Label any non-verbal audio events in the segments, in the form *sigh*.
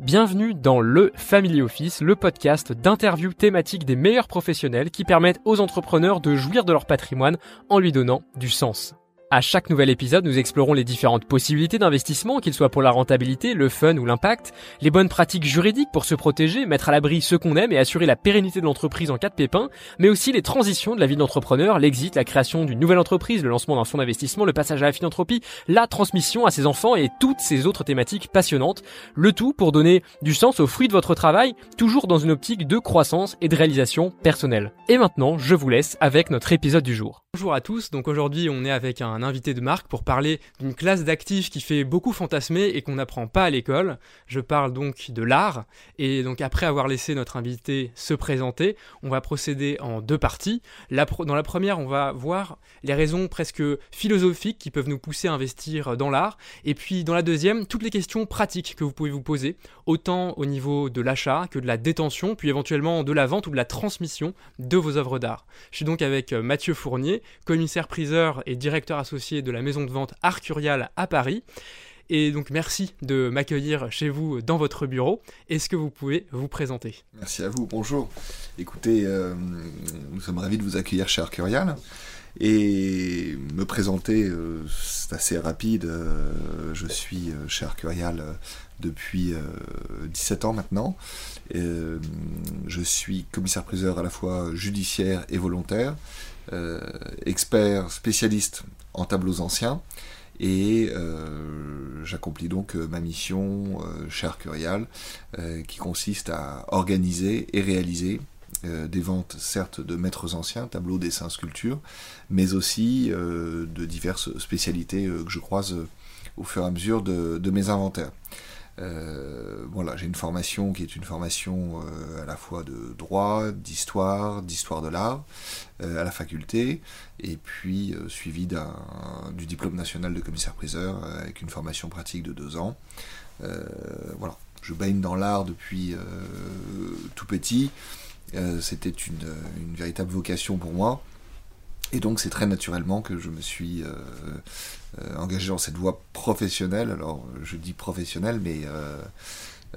Bienvenue dans le Family Office, le podcast d'interviews thématiques des meilleurs professionnels qui permettent aux entrepreneurs de jouir de leur patrimoine en lui donnant du sens. À chaque nouvel épisode, nous explorons les différentes possibilités d'investissement, qu'ils soient pour la rentabilité, le fun ou l'impact, les bonnes pratiques juridiques pour se protéger, mettre à l'abri ceux qu'on aime et assurer la pérennité de l'entreprise en cas de pépin, mais aussi les transitions de la vie d'entrepreneur, l'exit, la création d'une nouvelle entreprise, le lancement d'un fonds d'investissement, le passage à la philanthropie, la transmission à ses enfants et toutes ces autres thématiques passionnantes. Le tout pour donner du sens aux fruits de votre travail, toujours dans une optique de croissance et de réalisation personnelle. Et maintenant, je vous laisse avec notre épisode du jour. Bonjour à tous, donc aujourd'hui on est avec un invité de marque pour parler d'une classe d'actifs qui fait beaucoup fantasmer et qu'on n'apprend pas à l'école. Je parle donc de l'art, et donc après avoir laissé notre invité se présenter, on va procéder en deux parties. dans la première, on va voir les raisons presque philosophiques qui peuvent nous pousser à investir dans l'art, et puis dans la deuxième, toutes les questions pratiques que vous pouvez vous poser, autant au niveau de l'achat que de la détention, puis éventuellement de la vente ou de la transmission de vos œuvres d'art. Je suis donc avec Mathieu Fournier, commissaire-priseur et directeur associé de la maison de vente Arcurial à Paris. Et donc merci de m'accueillir chez vous dans votre bureau. Est-ce que vous pouvez vous présenter? Merci à vous, bonjour. Écoutez, euh, nous sommes ravis de vous accueillir chez Arcurial. Et me présenter, euh, c'est assez rapide. Euh, je suis chez Arcurial depuis 17 ans maintenant. je suis commissaire-priseur à la fois judiciaire et volontaire. Euh, expert spécialiste en tableaux anciens. Et euh, j'accomplis donc euh, ma mission chez Arcurial, qui consiste à organiser et réaliser des ventes certes de maîtres anciens, tableaux, dessins, sculptures, mais aussi de diverses spécialités que je croise au fur et à mesure de mes inventaires. Euh, voilà, j'ai une formation qui est une formation euh, à la fois de droit, d'histoire, d'histoire de l'art euh, à la faculté, et puis suivi du diplôme national de commissaire-priseur avec une formation pratique de deux ans. voilà, je baigne dans l'art depuis tout petit. C'était une, véritable vocation pour moi. Et donc c'est très naturellement que je me suis engagé dans cette voie professionnelle. Alors, je dis professionnelle, mais euh,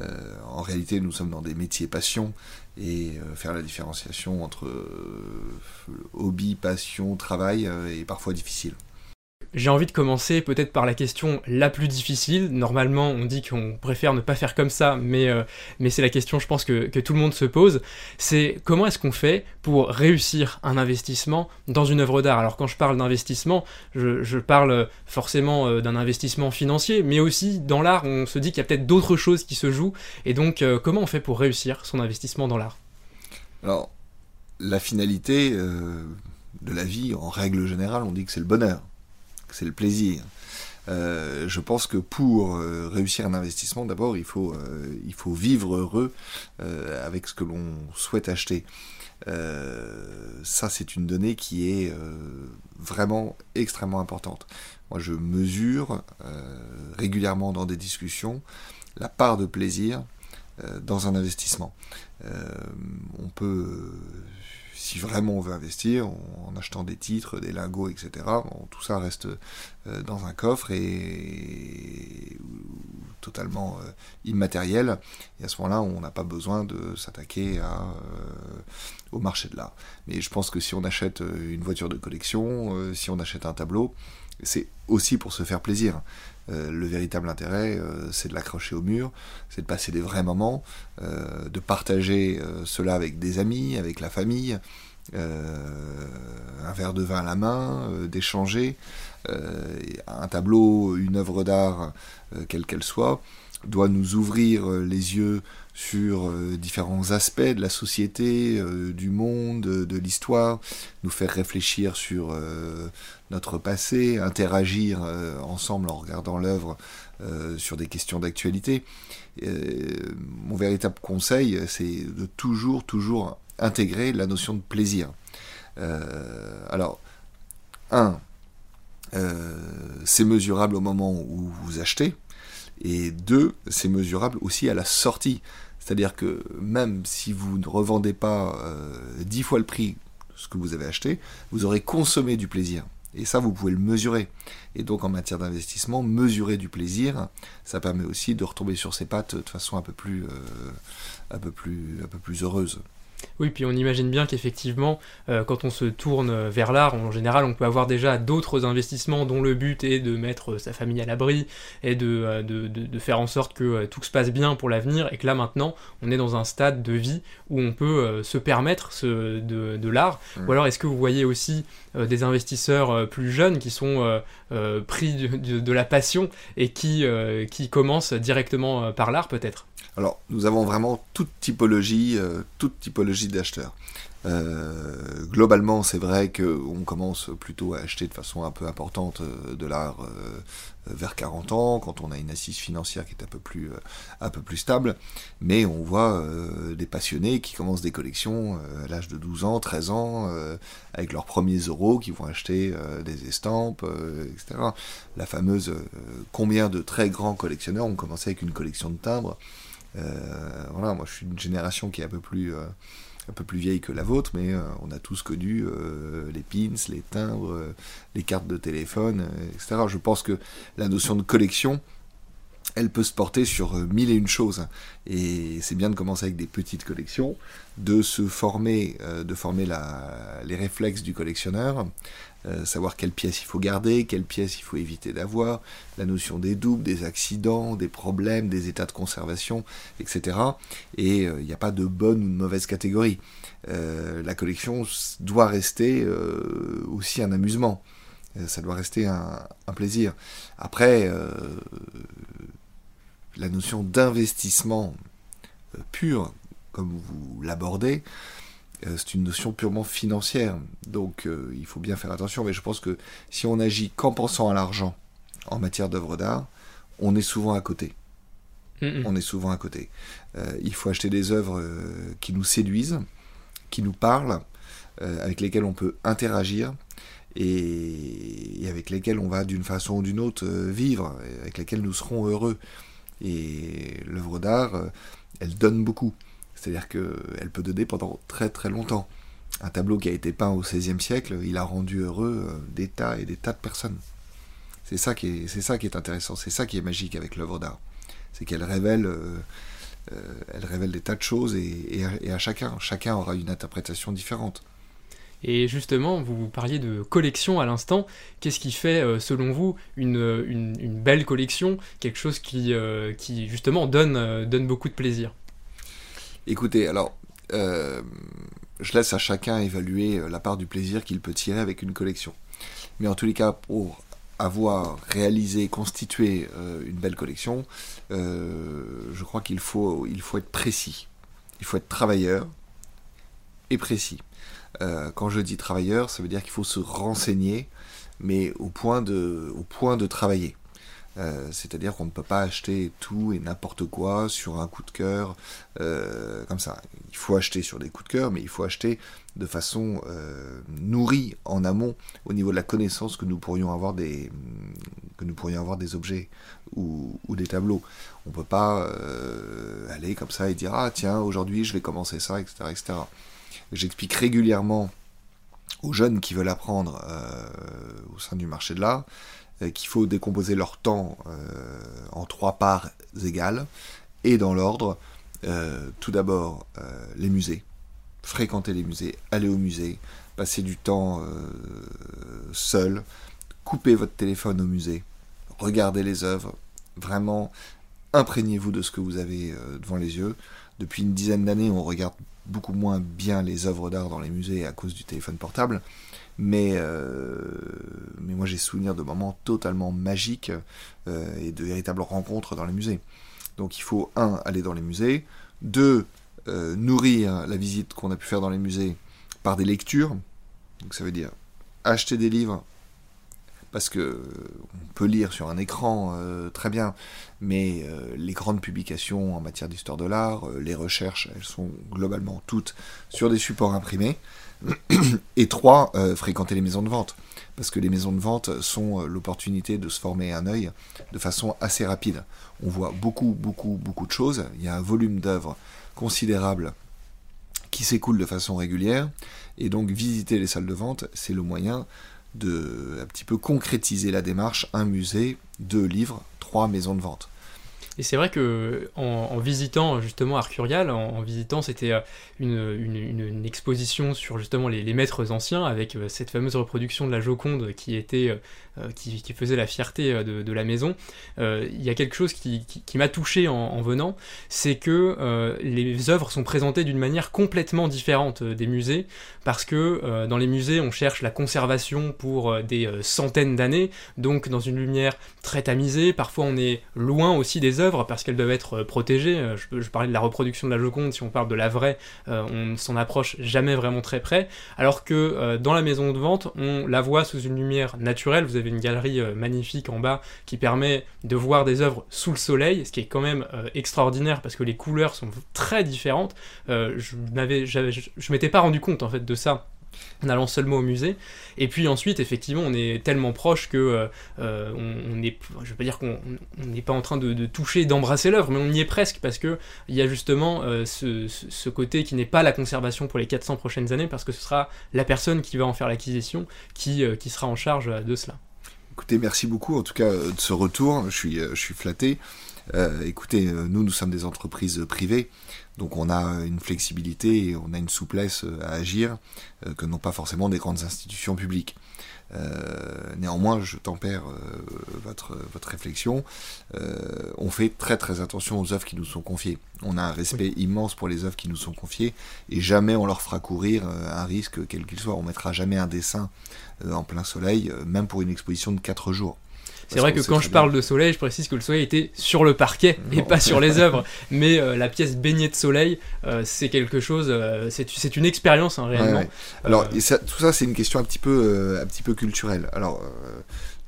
euh, en réalité, nous sommes dans des métiers passion et faire la différenciation entre hobby, passion, travail est parfois difficile. J'ai envie de commencer peut-être par la question la plus difficile. Normalement, on dit qu'on préfère ne pas faire comme ça, mais, euh, mais c'est la question, je pense, que, tout le monde se pose. C'est comment est-ce qu'on fait pour réussir un investissement dans une œuvre d'art? Alors quand je parle d'investissement, je, parle forcément euh, d'un investissement financier, mais aussi dans l'art, on se dit qu'il y a peut-être d'autres choses qui se jouent. Et donc, euh, comment on fait pour réussir son investissement dans l'art? Alors, la finalité de la vie, en règle générale, on dit que c'est le bonheur c'est le plaisir. Euh, je pense que pour euh, réussir un investissement, d'abord, il, euh, il faut vivre heureux avec ce que l'on souhaite acheter. ça, c'est une donnée qui est vraiment extrêmement importante. Moi, je mesure régulièrement dans des discussions la part de plaisir dans un investissement. on peut si vraiment on veut investir, en achetant des titres, des lingots, etc., tout ça reste euh, dans un coffre et, totalement euh, immatériel. Et à ce moment-là, on n'a pas besoin de s'attaquer euh, au marché de l'art. Mais je pense que si on achète une voiture de collection, si on achète un tableau, c'est aussi pour se faire plaisir. le véritable intérêt, c'est de l'accrocher au mur, c'est de passer des vrais moments, de partager cela avec des amis, avec la famille, un verre de vin à la main, d'échanger. un tableau, une œuvre d'art, quelle qu'elle soit, doit nous ouvrir les yeux sur différents aspects de la société, du monde, de l'histoire, nous faire réfléchir sur notre passé, interagir ensemble en regardant l'œuvre sur des questions d'actualité. mon véritable conseil, c'est de toujours, toujours intégrer la notion de plaisir. alors, un, c'est mesurable au moment où vous achetez, et deux, c'est mesurable aussi à la sortie. C'est-à-dire que même si vous ne revendez pas euh, dix fois le prix de ce que vous avez acheté, vous aurez consommé du plaisir Et ça, vous pouvez le mesurer. Et donc en matière d'investissement, mesurer du plaisir, ça permet aussi de retomber sur ses pattes de façon un peu plus, un peu plus, un peu plus heureuse. Oui, puis on imagine bien qu'effectivement, euh, quand on se tourne vers l'art, en général, on peut avoir déjà d'autres investissements dont le but est de mettre sa famille à l'abri et de, euh, de, faire en sorte que euh, tout se passe bien pour l'avenir, et que là maintenant, on est dans un stade de vie où on peut se permettre ce, de, l'art. Ou alors, est-ce que vous voyez aussi des investisseurs plus jeunes qui sont pris de, la passion et qui, qui commencent directement par l'art peut-être? Alors, nous avons vraiment toute typologie, euh, toute typologie d'acheteurs. Euh, globalement, c'est vrai qu'on commence plutôt à acheter de façon un peu importante euh, de l'art vers 40 ans, quand on a une assise financière qui est un peu plus, un peu plus stable. Mais on voit des passionnés qui commencent des collections à l'âge de 12 ans, 13 ans, avec leurs premiers euros, qui vont acheter des estampes, etc. La fameuse combien de très grands collectionneurs ont commencé avec une collection de timbres euh, voilà, moi je suis une génération qui est un peu plus, euh, un peu plus vieille que la vôtre, mais euh, on a tous connu les pins, les timbres, les cartes de téléphone, etc. Je pense que la notion de collection, elle peut se porter sur mille et une choses. Et c'est bien de commencer avec des petites collections, de se former, de former les réflexes du collectionneur, euh, savoir quelle pièce il faut garder, quelle pièce il faut éviter d'avoir, la notion des doubles, des accidents, des problèmes, des états de conservation, etc. Et il n'y a pas de bonne ou de mauvaise catégorie. Euh, la collection doit rester euh, aussi un amusement. ça doit rester un, plaisir. Après, la notion d'investissement pur, comme vous l'abordez, euh, c'est une notion purement financière. Donc euh, il faut bien faire attention. Mais je pense que si on agit qu'en pensant à l'argent en matière d'œuvres d'art, on est souvent à côté. On est souvent à côté. Euh, il faut acheter des œuvres qui nous séduisent, qui nous parlent, avec lesquelles on peut interagir et, avec lesquelles on va d'une façon ou d'une autre vivre, avec lesquelles nous serons heureux. Et l'œuvre d'art, elle donne beaucoup. C'est-à-dire qu'elle peut donner pendant très très longtemps. Un tableau qui a été peint au XVIe siècle, il a rendu heureux euh, des tas et des tas de personnes. C'est ça qui est, c'est ça qui est intéressant, c'est ça qui est magique avec l'œuvre d'art. C'est qu'elle révèle, euh, euh, elle révèle des tas de choses et, à, chacun, chacun aura une interprétation différente. Et justement, vous parliez de collection à l'instant. Qu'est-ce qui fait, selon vous, une, une, belle collection? Quelque chose qui, qui justement, donne, donne beaucoup de plaisir Écoutez, alors, euh, je laisse à chacun évaluer euh, la part du plaisir qu'il peut tirer avec une collection. Mais en tous les cas, pour avoir réalisé, constitué euh, une belle collection, je crois qu'il faut, il faut être précis. Il faut être travailleur et précis. quand je dis travailleur, ça veut dire qu'il faut se renseigner, mais au point de, au point de travailler. Euh, c'est-à-dire qu'on ne peut pas acheter tout et n'importe quoi sur un coup de cœur, euh, comme ça. Il faut acheter sur des coups de cœur, mais il faut acheter de façon euh, nourrie en amont au niveau de la connaissance que nous pourrions avoir des, que nous pourrions avoir des objets ou, des tableaux. On ne peut pas aller comme ça et dire ah tiens aujourd'hui je vais commencer ça, etc. etc. J'explique régulièrement aux jeunes qui veulent apprendre au sein du marché de l'art qu'il faut décomposer leur temps euh, en trois parts égales, et dans l'ordre, euh, tout d'abord les musées, fréquenter les musées, aller au musée, passer du temps seul, couper votre téléphone au musée, regardez les œuvres, vraiment imprégnez-vous de ce que vous avez devant les yeux. Depuis une dizaine d'années, on regarde beaucoup moins bien les œuvres d'art dans les musées à cause du téléphone portable. Mais, euh, mais moi j'ai souvenir de moments totalement magiques euh, et de véritables rencontres dans les musées. Donc il faut, un, aller dans les musées, deux, euh, nourrir la visite qu'on a pu faire dans les musées par des lectures. Donc ça veut dire acheter des livres, parce que on peut lire sur un écran très bien, mais les grandes publications en matière d'histoire de l'art, les recherches, elles sont globalement toutes sur des supports imprimés. *clears throat* Et trois, euh, fréquenter les maisons de vente. Parce que les maisons de vente sont euh, l'opportunité de se former un œil de façon assez rapide. On voit beaucoup, beaucoup, beaucoup de choses. Il y a un volume d'œuvres considérable qui s'écoule de façon régulière. Et donc visiter les salles de vente, c'est le moyen de un petit peu concrétiser la démarche, un musée, deux livres, trois maisons de vente. Et c'est vrai que en, visitant justement Arcurial, en, visitant, c'était euh, une, exposition sur justement les, maîtres anciens avec euh, cette fameuse reproduction de la Joconde qui était euh, qui, faisait la fierté de, la maison. Il y a quelque chose qui, m'a touché en, venant, c'est que les œuvres sont présentées d'une manière complètement différente des musées, parce que dans les musées on cherche la conservation pour des centaines d'années, donc dans une lumière très tamisée. Parfois on est loin aussi des œuvres parce qu'elles doivent être euh, protégées. Euh, je, parlais de la reproduction de la Joconde, si on parle de la vraie, euh, on ne s'en approche jamais vraiment très près, alors que dans la maison de vente, on la voit sous une lumière naturelle. Vous avez une galerie magnifique en bas qui permet de voir des œuvres sous le soleil, ce qui est quand même extraordinaire parce que les couleurs sont très différentes. je n'avais, je m'étais pas rendu compte en fait de ça en allant seulement au musée. Et puis ensuite, effectivement, on est tellement proche que euh, euh, on, est, je veux pas dire qu'on n'est pas en train de, toucher, d'embrasser l'œuvre, mais on y est presque parce que il y a justement euh, ce, côté qui n'est pas la conservation pour les 400 prochaines années, parce que ce sera la personne qui va en faire l'acquisition qui, sera en charge de cela. Écoutez, merci beaucoup en tout cas de ce retour. Je suis flatté. Écoutez, nous, nous sommes des entreprises privées. Donc on a une flexibilité et on a une souplesse euh, à agir euh, que n'ont pas forcément des grandes institutions publiques. Euh, néanmoins, je tempère votre, votre réflexion. on fait très très attention aux œuvres qui nous sont confiées. On a un respect immense pour les œuvres qui nous sont confiées et jamais on leur fera courir un risque quel qu'il soit. On mettra jamais un dessin en plein soleil, même pour une exposition de 4 jours. C'est vrai que quand je parle de soleil, je précise que le soleil était sur le parquet et pas sur les *laughs* œuvres. Mais euh, la pièce baignée de soleil, euh, c'est quelque chose, euh, c'est une expérience hein, réellement. Alors tout ça, c'est une question un petit peu, un petit peu culturelle. Alors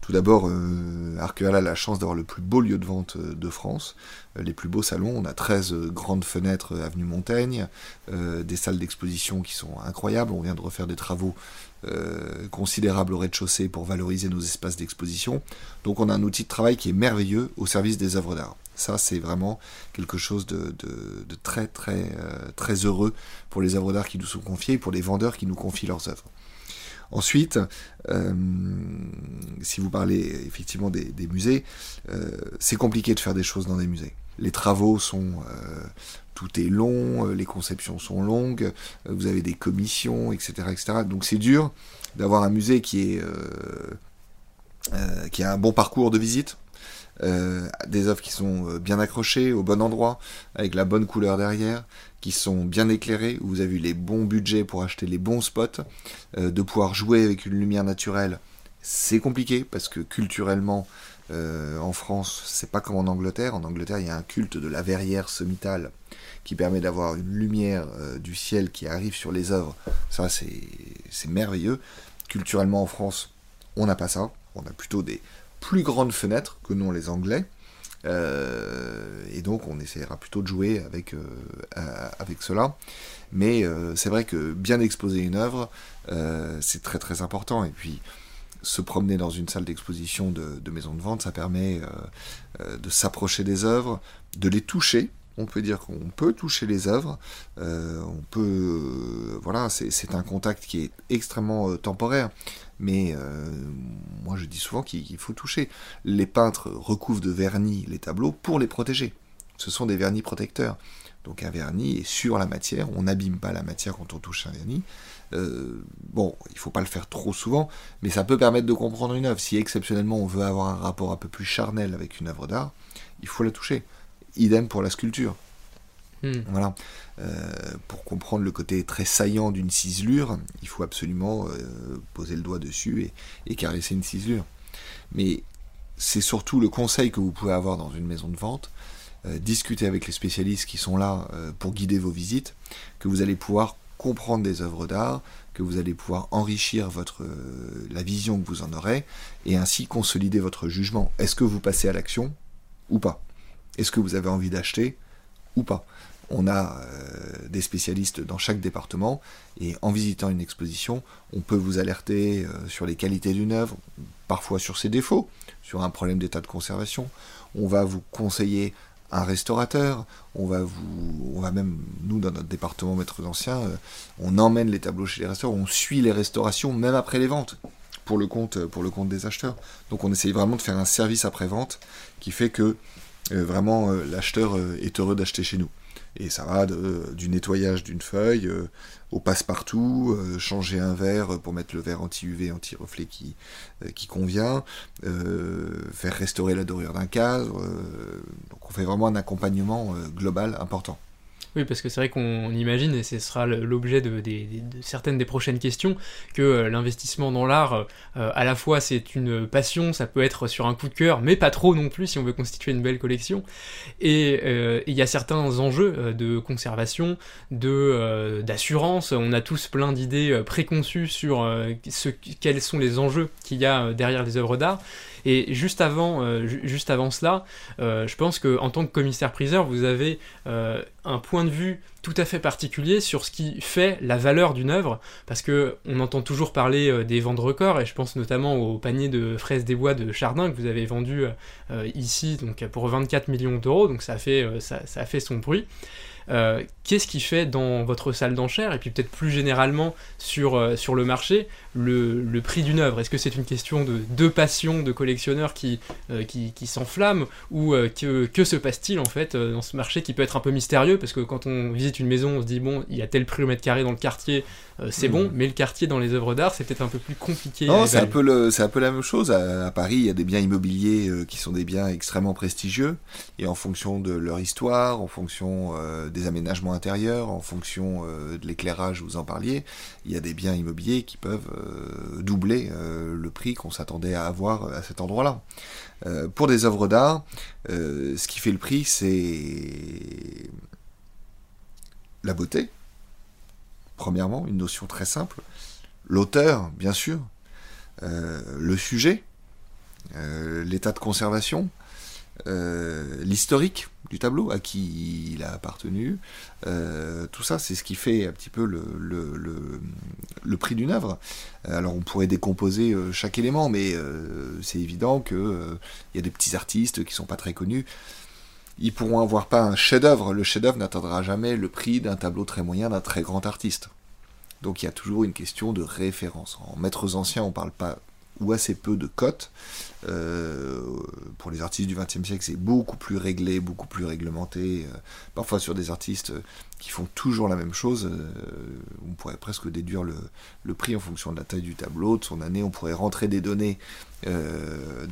tout d'abord, euh, a la chance d'avoir le plus beau lieu de vente de France, les plus beaux salons. On a 13 grandes fenêtres avenue Montaigne, des salles d'exposition qui sont incroyables. On vient de refaire des travaux euh, considérable au rez-de-chaussée pour valoriser nos espaces d'exposition. Donc on a un outil de travail qui est merveilleux au service des œuvres d'art. Ça, c'est vraiment quelque chose de, très, très, euh, très heureux pour les œuvres d'art qui nous sont confiées et pour les vendeurs qui nous confient leurs œuvres. Ensuite, euh, si vous parlez effectivement des, musées, c'est compliqué de faire des choses dans des musées. Les travaux sont tout est long, euh, les conceptions sont longues, euh, vous avez des commissions, etc. etc. Donc c'est dur d'avoir un musée qui, est, euh, a un bon parcours de visite, des œuvres qui sont bien accrochées au bon endroit, avec la bonne couleur derrière, qui sont bien éclairées, où vous avez eu les bons budgets pour acheter les bons spots, de pouvoir jouer avec une lumière naturelle. C'est compliqué parce que culturellement, en France, c'est pas comme en Angleterre. En Angleterre, il y a un culte de la verrière sommitale qui permet d'avoir une lumière euh, du ciel qui arrive sur les œuvres. Ça, c'est merveilleux. Culturellement, en France, on n'a pas ça. On a plutôt des plus grandes fenêtres que non les Anglais. Euh, et donc, on essaiera plutôt de jouer avec, euh, avec cela. Mais c'est vrai que bien exposer une œuvre, c'est très très important. Et puis, se promener dans une salle d'exposition de, maison de vente, ça permet de s'approcher des œuvres, de les toucher, on peut dire qu'on peut toucher les œuvres, euh, on peut, euh, voilà, c'est un contact qui est extrêmement euh, temporaire, mais moi je dis souvent qu'il faut toucher. Les peintres recouvrent de vernis les tableaux pour les protéger. Ce sont des vernis protecteurs. Donc un vernis est sur la matière, on n'abîme pas la matière quand on touche un vernis. Bon, il ne faut pas le faire trop souvent, mais ça peut permettre de comprendre une œuvre. Si exceptionnellement on veut avoir un rapport un peu plus charnel avec une œuvre d'art, il faut la toucher. Idem pour la sculpture. Hmm. Voilà. Euh, pour comprendre le côté très saillant d'une ciselure, il faut absolument euh, poser le doigt dessus et, caresser une ciselure. Mais c'est surtout le conseil que vous pouvez avoir dans une maison de vente. Euh, discuter avec les spécialistes qui sont là pour guider vos visites, que vous allez pouvoir comprendre des œuvres d'art, que vous allez pouvoir enrichir votre, la vision que vous en aurez, et ainsi consolider votre jugement. Est-ce que vous passez à l'action ou pas? Est-ce que vous avez envie d'acheter ou pas? On a euh, des spécialistes dans chaque département et en visitant une exposition, on peut vous alerter euh, sur les qualités d'une œuvre, parfois sur ses défauts, sur un problème d'état de conservation. On va vous conseiller un restaurateur, on va vous, on va même nous dans notre département maître d'anciens, euh, on emmène les tableaux chez les restaurateurs, on suit les restaurations même après les ventes pour le compte, pour le compte des acheteurs. Donc on essaye vraiment de faire un service après-vente qui fait que vraiment l'acheteur est heureux d'acheter chez nous. Et ça va du nettoyage d'une feuille au passe-partout, changer un verre pour mettre le verre anti-UV, anti-reflet qui, qui convient, faire restaurer la dorure d'un cadre. donc on fait vraiment un accompagnement global important. Oui, parce que c'est vrai qu'on imagine, et ce sera l'objet de, certaines des prochaines questions, que euh, l'investissement dans l'art, euh, à la fois c'est une passion, ça peut être sur un coup de cœur, mais pas trop non plus si on veut constituer une belle collection. Et euh, il y a certains enjeux de conservation, de d'assurance. On a tous plein d'idées préconçues sur ce, quels sont les enjeux qu'il y a derrière les œuvres d'art. Et juste avant, euh, juste avant cela, euh, je pense qu'en tant que commissaire-priseur, vous avez euh, un point de vue tout à fait particulier sur ce qui fait la valeur d'une œuvre, parce que on entend toujours parler des ventes records, et je pense notamment au panier de fraises des bois de Chardin que vous avez vendu ici donc pour 24 millions d'euros, donc ça fait, ça, fait son bruit. Qu'est-ce qui fait dans votre salle d'enchères, et puis peut-être plus généralement sur, euh, sur le marché, le, prix d'une œuvre? Est-ce que c'est une question de, de passion de collectionneurs qui, euh, qui, qui s'enflamment, ou que, que, se passe-t-il en fait dans ce marché qui peut être un peu mystérieux, parce que quand on visite une maison, on se dit, bon, il y a tel prix au mètre carré dans le quartier, c'est bon, hmm. mais le quartier dans les œuvres d'art, c'est peut-être un peu plus compliqué. Non, c'est un, peu le, un peu la même chose. À, Paris, il y a des biens immobiliers qui sont des biens extrêmement prestigieux, et en fonction de leur histoire, en fonction des aménagements intérieurs, en fonction euh, de l'éclairage, vous en parliez, il y a des biens immobiliers qui peuvent euh, doubler euh, le prix qu'on s'attendait à avoir à cet endroit-là. pour des œuvres d'art, ce qui fait le prix, c'est la beauté, premièrement, une notion très simple, l'auteur, bien sûr, le sujet, l'état de conservation, l'historique du tableau, à qui il a appartenu, euh, tout ça, c'est ce qui fait un petit peu le, prix d'une œuvre. Alors on pourrait décomposer euh, chaque élément, mais c'est évident qu'il il y a des petits artistes qui sont pas très connus. Ils pourront avoir pas un chef-d'œuvre. Le chef-d'œuvre n'atteindra jamais le prix d'un tableau très moyen d'un très grand artiste. Donc il y a toujours une question de référence. En maîtres anciens, on parle pas ou assez peu de cotes. Euh, pour les artistes du XXe siècle, c'est beaucoup plus réglé, beaucoup plus réglementé. Euh, parfois sur des artistes qui font toujours la même chose, euh, on pourrait presque déduire le, prix en fonction de la taille du tableau, de son année. On pourrait rentrer des données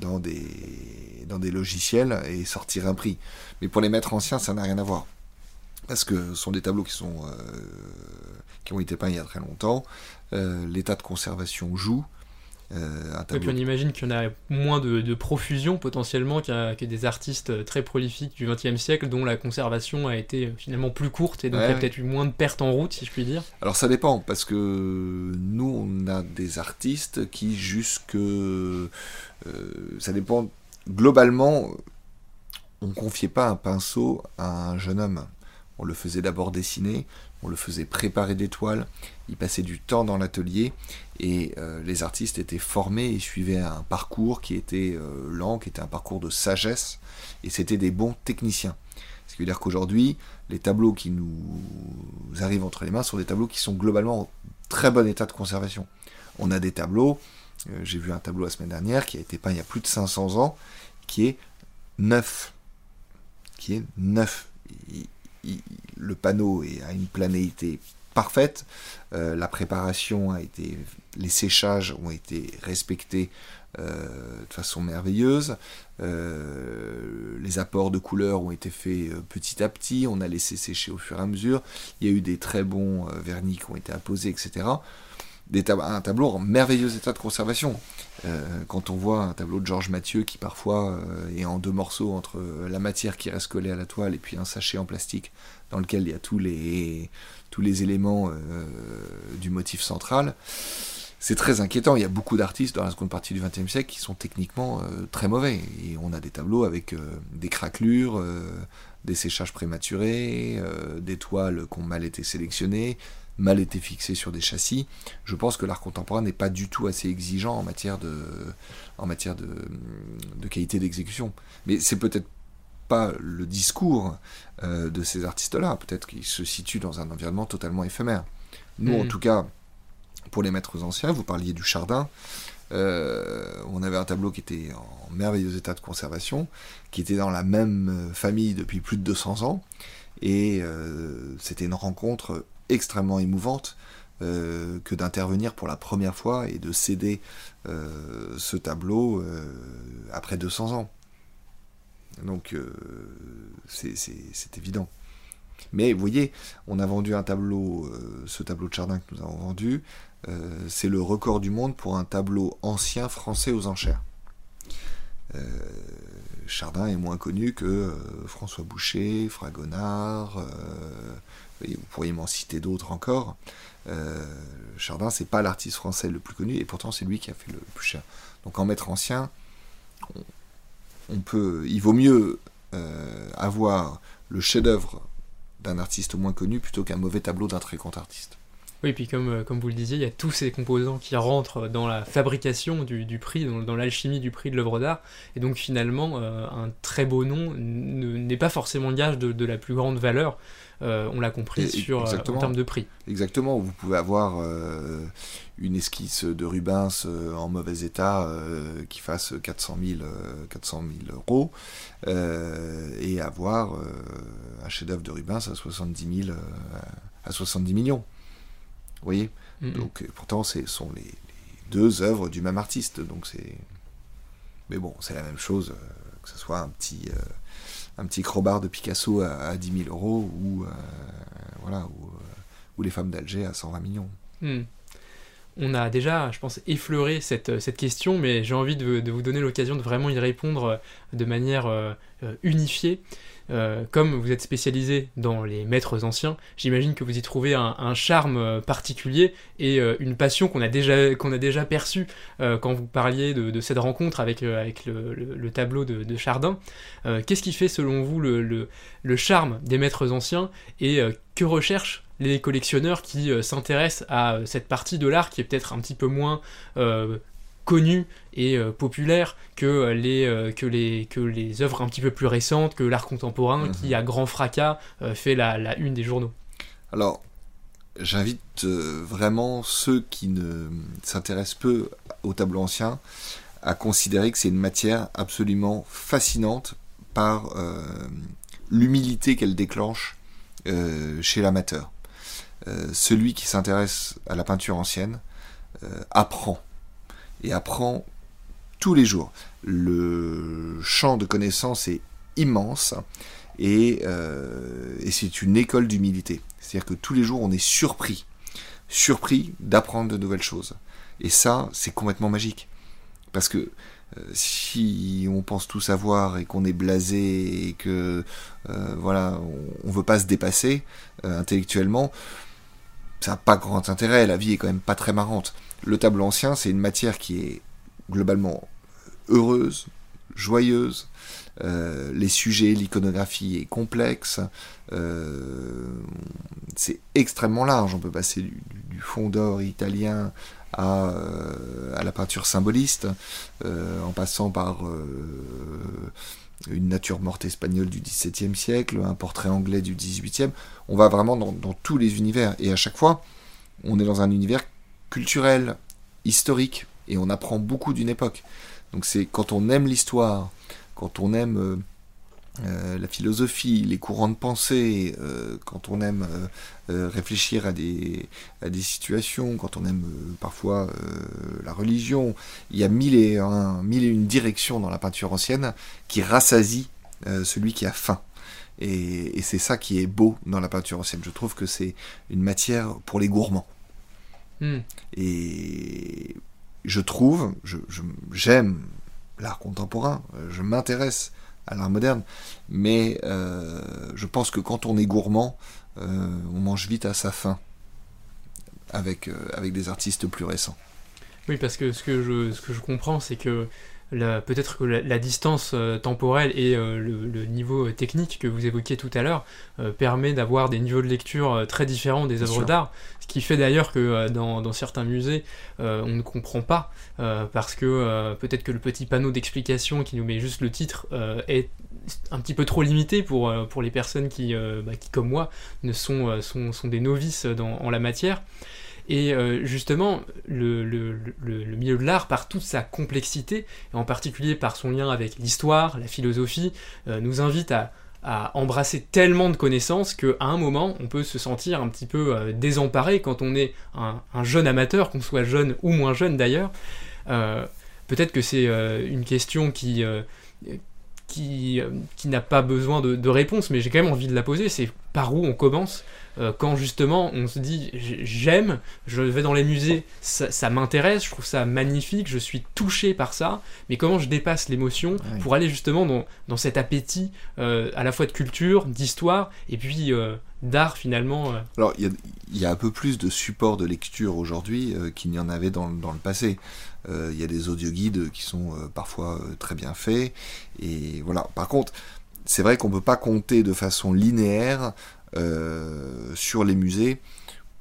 dans, des, dans des logiciels et sortir un prix. Mais pour les maîtres anciens, ça n'a rien à voir. Parce que ce sont des tableaux qui, sont, qui ont été peints il y a très longtemps. L'état de conservation joue. Euh, Et puis on imagine qu'il y en a moins de, profusion potentiellement que des artistes euh, très prolifiques du XXe siècle dont la conservation a été euh, finalement plus courte et donc il y a peut-être eu moins de pertes en route si je puis dire. Alors ça dépend parce que nous on a des artistes qui jusque... ça dépend globalement on ne confiait pas un pinceau à un jeune homme. On le faisait d'abord dessiner, on le faisait préparer des toiles, il passait du temps dans l'atelier et euh, les artistes étaient formés et suivaient un parcours qui était euh, lent, qui était un parcours de sagesse et c'était des bons techniciens. Ce qui veut dire qu'aujourd'hui, les tableaux qui nous arrivent entre les mains sont des tableaux qui sont globalement en très bon état de conservation. On a des tableaux, euh, j'ai vu un tableau la semaine dernière qui a été peint il y a plus de 500 ans, qui est neuf. Qui est neuf le panneau a une planéité parfaite, euh, la préparation a été, les séchages ont été respectés euh, de façon merveilleuse, euh, les apports de couleurs ont été faits petit à petit, on a laissé sécher au fur et à mesure, il y a eu des très bons vernis qui ont été apposés, etc un tableau en merveilleux état de conservation. Quand on voit un tableau de Georges Mathieu qui parfois est en deux morceaux entre la matière qui reste collée à la toile et puis un sachet en plastique dans lequel il y a tous les, tous les éléments du motif central, c'est très inquiétant. Il y a beaucoup d'artistes dans la seconde partie du XXe siècle qui sont techniquement très mauvais. Et on a des tableaux avec des craquelures, des séchages prématurés, des toiles qui ont mal été sélectionnées, mal été fixé sur des châssis. Je pense que l'art contemporain n'est pas du tout assez exigeant en matière de, en matière de, qualité d'exécution. Mais c'est peut-être pas le discours euh, de ces artistes-là. Peut-être qu'ils se situent dans un environnement totalement éphémère. Nous, en mm. tout cas, pour les maîtres anciens, vous parliez du Chardin. on avait un tableau qui était en merveilleux état de conservation, qui était dans la même famille depuis plus de 200 ans, et c'était une rencontre extrêmement émouvante que d'intervenir pour la première fois et de céder ce tableau après 200 ans. Donc c'est évident. Mais vous voyez, on a vendu un tableau, euh, ce tableau de Chardin que nous avons vendu, euh, c'est le record du monde pour un tableau ancien français aux enchères. Euh, Chardin est moins connu que François Boucher, Fragonard, vous pourriez m'en citer d'autres encore. Chardin, c'est pas l'artiste français le plus connu, et pourtant c'est lui qui a fait le plus cher. Donc en maître ancien, peut, il vaut mieux avoir le chef-d'œuvre d'un artiste moins connu plutôt qu'un mauvais tableau d'un très grand artiste. Oui, puis comme, euh, comme vous le disiez, il y a tous ces composants qui rentrent dans la fabrication du, du prix, dans, l'alchimie du prix de l'œuvre d'art. Et donc finalement, euh, un très beau nom n'est pas forcément gage de, de, la plus grande valeur. Euh, on l'a compris sur, en termes de prix. Exactement, vous pouvez avoir une esquisse de Rubens en mauvais état qui fasse 400 000, 400 000 euros et avoir un chef-d'œuvre de Rubens à 70, 000, à 70 millions. Vous voyez Donc euh, pourtant, ce sont les, deux œuvres du même artiste. Donc c'est. Mais bon, c'est la même chose, euh, que ce soit un petit, euh, un petit crowbar de Picasso à, 10 000 euros ou, voilà, ou, les femmes d'Alger à 120 millions. Mm. On a déjà, je pense, effleuré cette, cette question, mais j'ai envie de, de, vous donner l'occasion de vraiment y répondre de manière unifiée. Euh, comme vous êtes spécialisé dans les maîtres anciens, j'imagine que vous y trouvez un, charme euh, particulier et euh, une passion qu'on a déjà, qu'on déjà perçue quand vous parliez de, cette rencontre avec, le, tableau de, Chardin. Qu'est-ce qui fait selon vous le charme des maîtres anciens et que recherchent les collectionneurs qui s'intéressent à cette partie de l'art qui est peut-être un petit peu moins connu et euh, populaire que euh, les, euh, que, les, que les œuvres un petit peu plus récentes, que l'art contemporain, qui mhm. à grand fracas fait la, la, une des journaux. Alors, j'invite vraiment ceux qui ne s'intéressent peu au tableau ancien à considérer que c'est une matière absolument fascinante par l'humilité qu'elle déclenche chez l'amateur. celui qui s'intéresse à la peinture ancienne apprend et apprend tous les jours. Le champ de connaissances est immense et, euh, et c'est une école d'humilité. C'est-à-dire que tous les jours on est surpris, surpris d'apprendre de nouvelles choses. Et ça, c'est complètement magique. Parce que euh, si on pense tout savoir et qu'on est blasé et que euh, voilà, on, ne veut pas se dépasser intellectuellement, ça n'a pas grand intérêt. La vie est quand même pas très marrante. Le tableau ancien, c'est une matière qui est globalement heureuse, joyeuse. Euh, les sujets, l'iconographie est complexe. Euh, c'est extrêmement large. On peut passer du, fond d'or italien à, euh, à, la peinture symboliste, en passant par une nature morte espagnole du XVIIe siècle, un portrait anglais du XVIIIe. On va vraiment dans, dans tous les univers. Et à chaque fois, on est dans un univers culturel, historique, et on apprend beaucoup d'une époque. Donc c'est quand on aime l'histoire, quand on aime euh, euh, la philosophie, les courants de pensée, euh, quand on aime réfléchir à des, à des situations, quand on aime parfois la religion, il y a mille et, un, mille et une directions dans la peinture ancienne qui rassasie celui qui a faim. Et, et c'est ça qui est beau dans la peinture ancienne. Je trouve que c'est une matière pour les gourmands. Hmm. Et je trouve, j'aime l'art contemporain, je m'intéresse à l'art moderne, mais euh, je pense que quand on est gourmand, euh, on mange vite à sa faim avec, euh, avec des artistes plus récents. Oui, parce que ce que je, ce que je comprends, c'est que peut-être que la, distance euh, temporelle et euh, le, niveau technique que vous évoquiez tout à l'heure euh, permet d'avoir des niveaux de lecture très différents des œuvres d'art, ce qui fait d'ailleurs que dans, certains musées on ne comprend pas parce que peut-être que le petit panneau d'explication qui nous met juste le titre est un petit peu trop limité pour, pour les personnes qui, bah, qui comme moi, ne sont, sont, sont des novices dans, en la matière. Et euh, justement, le, milieu de l'art, par toute sa complexité, et en particulier par son lien avec l'histoire, la philosophie, euh, nous invite à, embrasser tellement de connaissances qu'à un moment, on peut se sentir un petit peu euh, désemparé quand on est un, un jeune amateur, qu'on soit jeune ou moins jeune d'ailleurs. Peut-être que c'est une question qui n'a pas besoin de, réponse, mais j'ai quand même envie de la poser, par où on commence euh, quand justement on se dit j'aime, je vais dans les musées, ça, m'intéresse, je trouve ça magnifique, je suis touché par ça, mais comment je dépasse l'émotion pour aller justement dans, dans cet appétit euh, à la fois de culture, d'histoire et puis euh, d'art finalement Alors il y, y, a un peu plus de support de lecture aujourd'hui qu'il n'y en avait dans, dans le passé. Il y a des audioguides qui sont parfois très bien faits et voilà. Par contre, c'est vrai qu'on ne peut pas compter de façon linéaire euh, sur les musées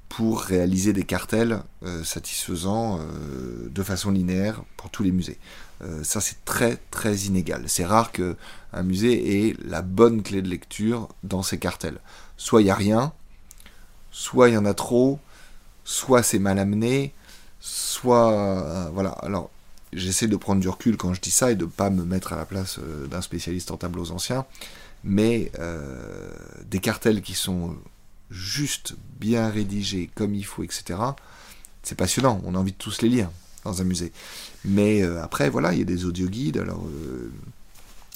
pour réaliser des cartels euh, satisfaisants euh, de façon linéaire pour tous les musées. ça c'est très très inégal. C'est rare qu'un musée ait la bonne clé de lecture dans ses cartels. Soit il n'y a rien, soit il y en a trop, soit c'est mal amené, soit voilà. Alors j'essaie de prendre du recul quand je dis ça et de ne pas me mettre à la place d'un spécialiste en tableaux anciens mais euh, des cartels qui sont juste bien rédigés comme il faut, etc. C'est passionnant, on a envie de tous les lire dans un musée. Mais euh, après, voilà, il y a des audioguides, alors... Euh,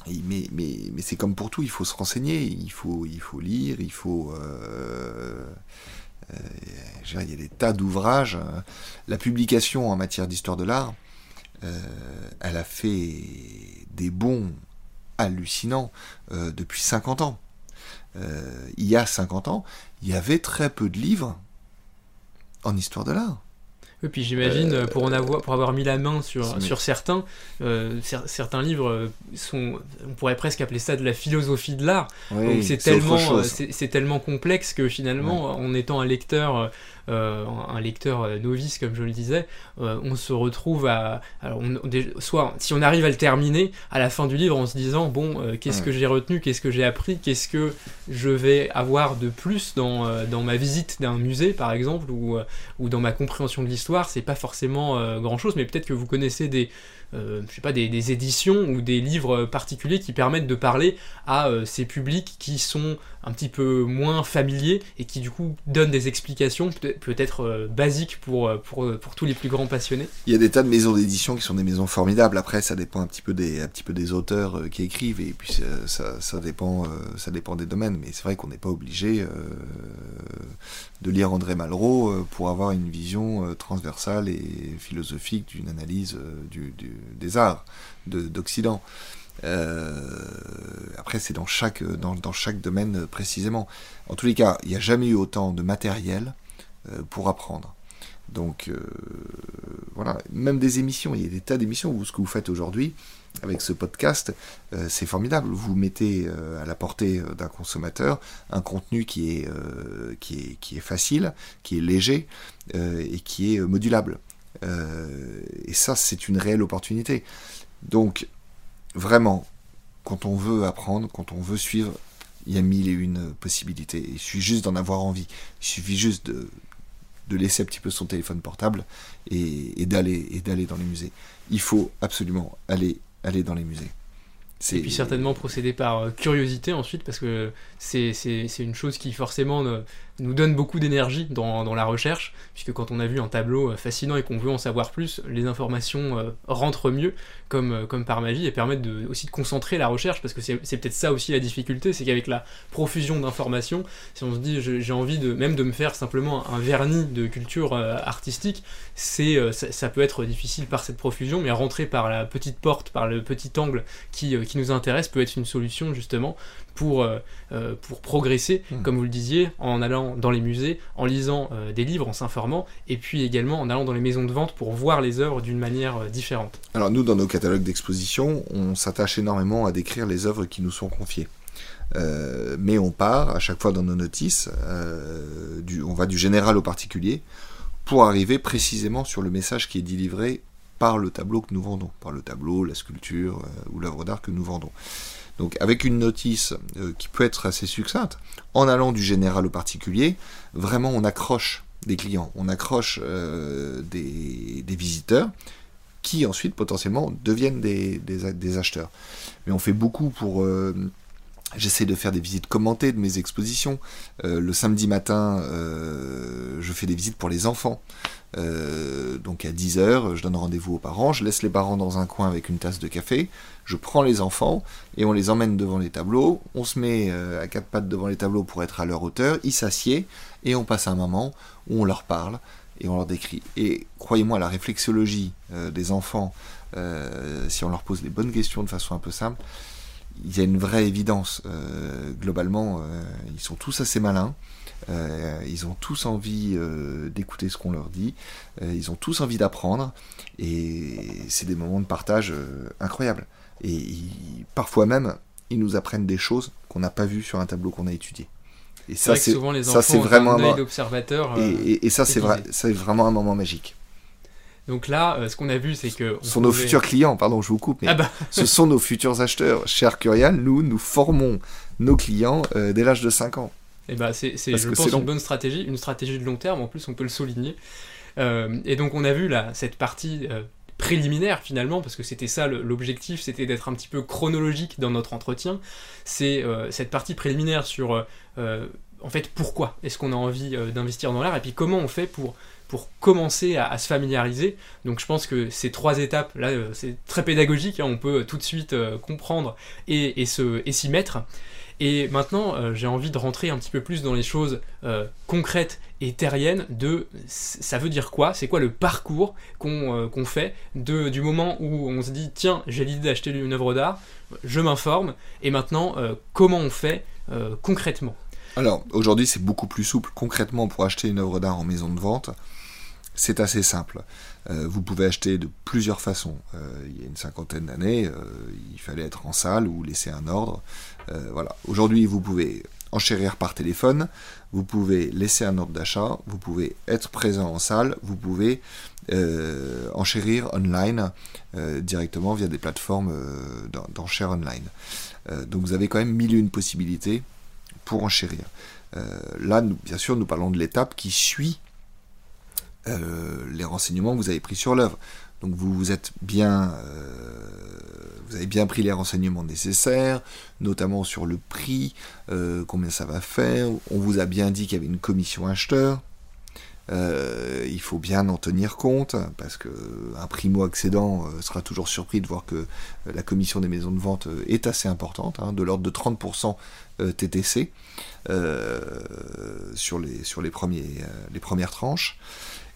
mais, c'est comme pour tout, il faut se renseigner, il faut, il faut lire, il faut... il y a des tas d'ouvrages. La publication en matière d'histoire de l'art, elle a fait des bons hallucinant euh, depuis 50 ans. Euh, il y a 50 ans, il y avait très peu de livres en histoire de l'art. Et puis j'imagine, euh, pour, en avoir, pour avoir mis la main sur, sur certains, certains livres sont, on pourrait presque appeler ça de la philosophie de l'art. c'est tellement, c'est tellement complexe que finalement, en étant un lecteur euh, un lecteur euh, novice, comme je le disais, euh, on se retrouve à. Alors soit, si on arrive à le terminer, à la fin du livre, en se disant bon, qu'est-ce que j'ai retenu, qu'est-ce que j'ai appris, qu'est-ce que je vais avoir de plus dans, dans ma visite d'un musée, par exemple, ou, ou dans ma compréhension de l'histoire, c'est pas forcément grand-chose, mais peut-être que vous connaissez des euh, je sais pas, des, éditions ou des livres particuliers qui permettent de parler à euh, ces publics qui sont un petit peu moins familiers et qui du coup donnent des explications peut-être euh, basiques pour, pour, pour, tous les plus grands passionnés. Il y a des tas de maisons d'édition qui sont des maisons formidables. Après, ça dépend un petit peu des, un petit peu des auteurs qui écrivent et puis ça, ça, dépend, ça dépend des domaines. Mais c'est vrai qu'on n'est pas obligé de lire André Malraux pour avoir une vision transversale et philosophique d'une analyse des arts d'Occident. Euh, après, c'est dans chaque, dans, dans, chaque domaine précisément. En tous les cas, il n'y a jamais eu autant de matériel euh, pour apprendre. Donc euh, voilà, même des émissions, il y a des tas d'émissions. Ce que vous faites aujourd'hui avec ce podcast, c'est formidable. Vous mettez à la portée d'un consommateur un contenu qui est, qui est, qui est facile, qui est léger et qui est modulable. Euh, et ça, c'est une réelle opportunité. Donc, vraiment, quand on veut apprendre, quand on veut suivre, il y a mille et une possibilités. Il suffit juste d'en avoir envie. Il suffit juste de, de laisser un petit peu son téléphone portable et, et d'aller dans les musées. Il faut absolument aller, aller dans les musées. Et puis certainement procéder par euh, curiosité ensuite, parce que c'est une chose qui forcément nous donne beaucoup d'énergie dans, la recherche, puisque quand on a vu un tableau euh, fascinant et qu'on veut en savoir plus, les informations euh, rentrent mieux, comme, comme par magie, et permettent de, aussi de concentrer la recherche, parce que c'est peut-être ça aussi la difficulté, c'est qu'avec la profusion d'informations, si on se dit j'ai envie de même de me faire simplement un vernis de culture artistique, ça, peut être difficile par cette profusion, mais rentrer par la petite porte, par le petit angle qui qui nous intéresse peut être une solution justement pour, euh, euh, pour progresser, hmm. comme vous le disiez, en allant dans les musées, en lisant euh, des livres, en s'informant, et puis également en allant dans les maisons de vente pour voir les œuvres d'une manière différente. Alors nous, dans nos catalogues d'exposition, on s'attache énormément à décrire les œuvres qui nous sont confiées. mais on part à chaque fois dans nos notices, du, on va du général au particulier, pour arriver précisément sur le message qui est délivré par le tableau que nous vendons, par le tableau, la sculpture euh, ou l'œuvre d'art que nous vendons. Donc avec une notice euh, qui peut être assez succincte, en allant du général au particulier, vraiment on accroche des clients, on accroche des, visiteurs qui ensuite potentiellement deviennent des, des, acheteurs. Mais on fait beaucoup pour J'essaie de faire des visites commentées de mes expositions. Euh, le samedi matin, euh, je fais des visites pour les enfants. Euh, donc à 10h, je donne rendez-vous aux parents, je laisse les parents dans un coin avec une tasse de café, je prends les enfants et on les emmène devant les tableaux, on se met à quatre pattes devant les tableaux pour être à leur hauteur, ils s'assiedent et on passe un moment où on leur parle et on leur décrit. Et croyez-moi, la réflexologie des enfants, si on leur pose les bonnes questions de façon un peu simple, il y a une vraie évidence. Euh, globalement, euh, ils sont tous assez malins. Euh, ils ont tous envie d'écouter ce qu'on leur dit. ils ont tous envie d'apprendre. Et c'est des moments de partage incroyables. Et parfois même, ils nous apprennent des choses qu'on n'a pas vues sur un tableau qu'on a étudié. Et ça, c'est ça, c'est vraiment un d'observateur. Et, et, ça, c'est vrai, c'est vraiment un moment magique. Donc là, euh, ce qu'on a vu, c'est que... Ce sont nos futurs clients, pardon, je vous coupe, mais ah bah. ce sont nos futurs acheteurs. Chez Arcurial, nous, nous formons nos clients euh, dès l'âge de 5 ans. Et eh bah c'est, je pense, une bonne stratégie, une stratégie de long terme, en plus on peut le souligner. Euh, et donc on a vu là, cette partie préliminaire finalement, parce que c'était ça l'objectif, c'était d'être un petit peu chronologique dans notre entretien. C'est cette partie préliminaire sur, en fait, pourquoi est-ce qu'on a envie d'investir dans l'art, et puis comment on fait pour pour commencer à, se familiariser. Donc je pense que ces trois étapes, là euh, c'est très pédagogique, hein, on peut tout de suite euh, comprendre et, s'y mettre. Et maintenant, euh, j'ai envie de rentrer un petit peu plus dans les choses concrètes et terriennes de ça veut dire quoi, c'est quoi le parcours qu'on fait de, du moment où on se dit tiens, j'ai l'idée d'acheter une œuvre d'art, je m'informe, et maintenant, comment on fait concrètement? Alors, aujourd'hui, c'est beaucoup plus souple. Concrètement, pour acheter une œuvre d'art en maison de vente, c'est assez simple. Euh, vous pouvez acheter de plusieurs façons. Euh, il y a une cinquantaine d'années, euh, il fallait être en salle ou laisser un ordre. voilà. Aujourd'hui, vous pouvez enchérir par téléphone, vous pouvez laisser un ordre d'achat, vous pouvez être présent en salle, vous pouvez enchérir online directement via des plateformes d'enchères online. donc vous avez quand même mille et possibilités pour enchérir. Euh, là, bien sûr, nous parlons de l'étape qui suit euh, les renseignements que vous avez pris sur l'œuvre. Donc vous, vous êtes bien, euh, vous avez bien pris les renseignements nécessaires, notamment sur le prix, combien ça va faire. On vous a bien dit qu'il y avait une commission acheteur. Euh, il faut bien en tenir compte parce que un primo-accédant euh, sera toujours surpris de voir que euh, la commission des maisons de vente est assez importante, hein, de l'ordre de 30% TTC sur, les, sur les, premiers, les premières tranches.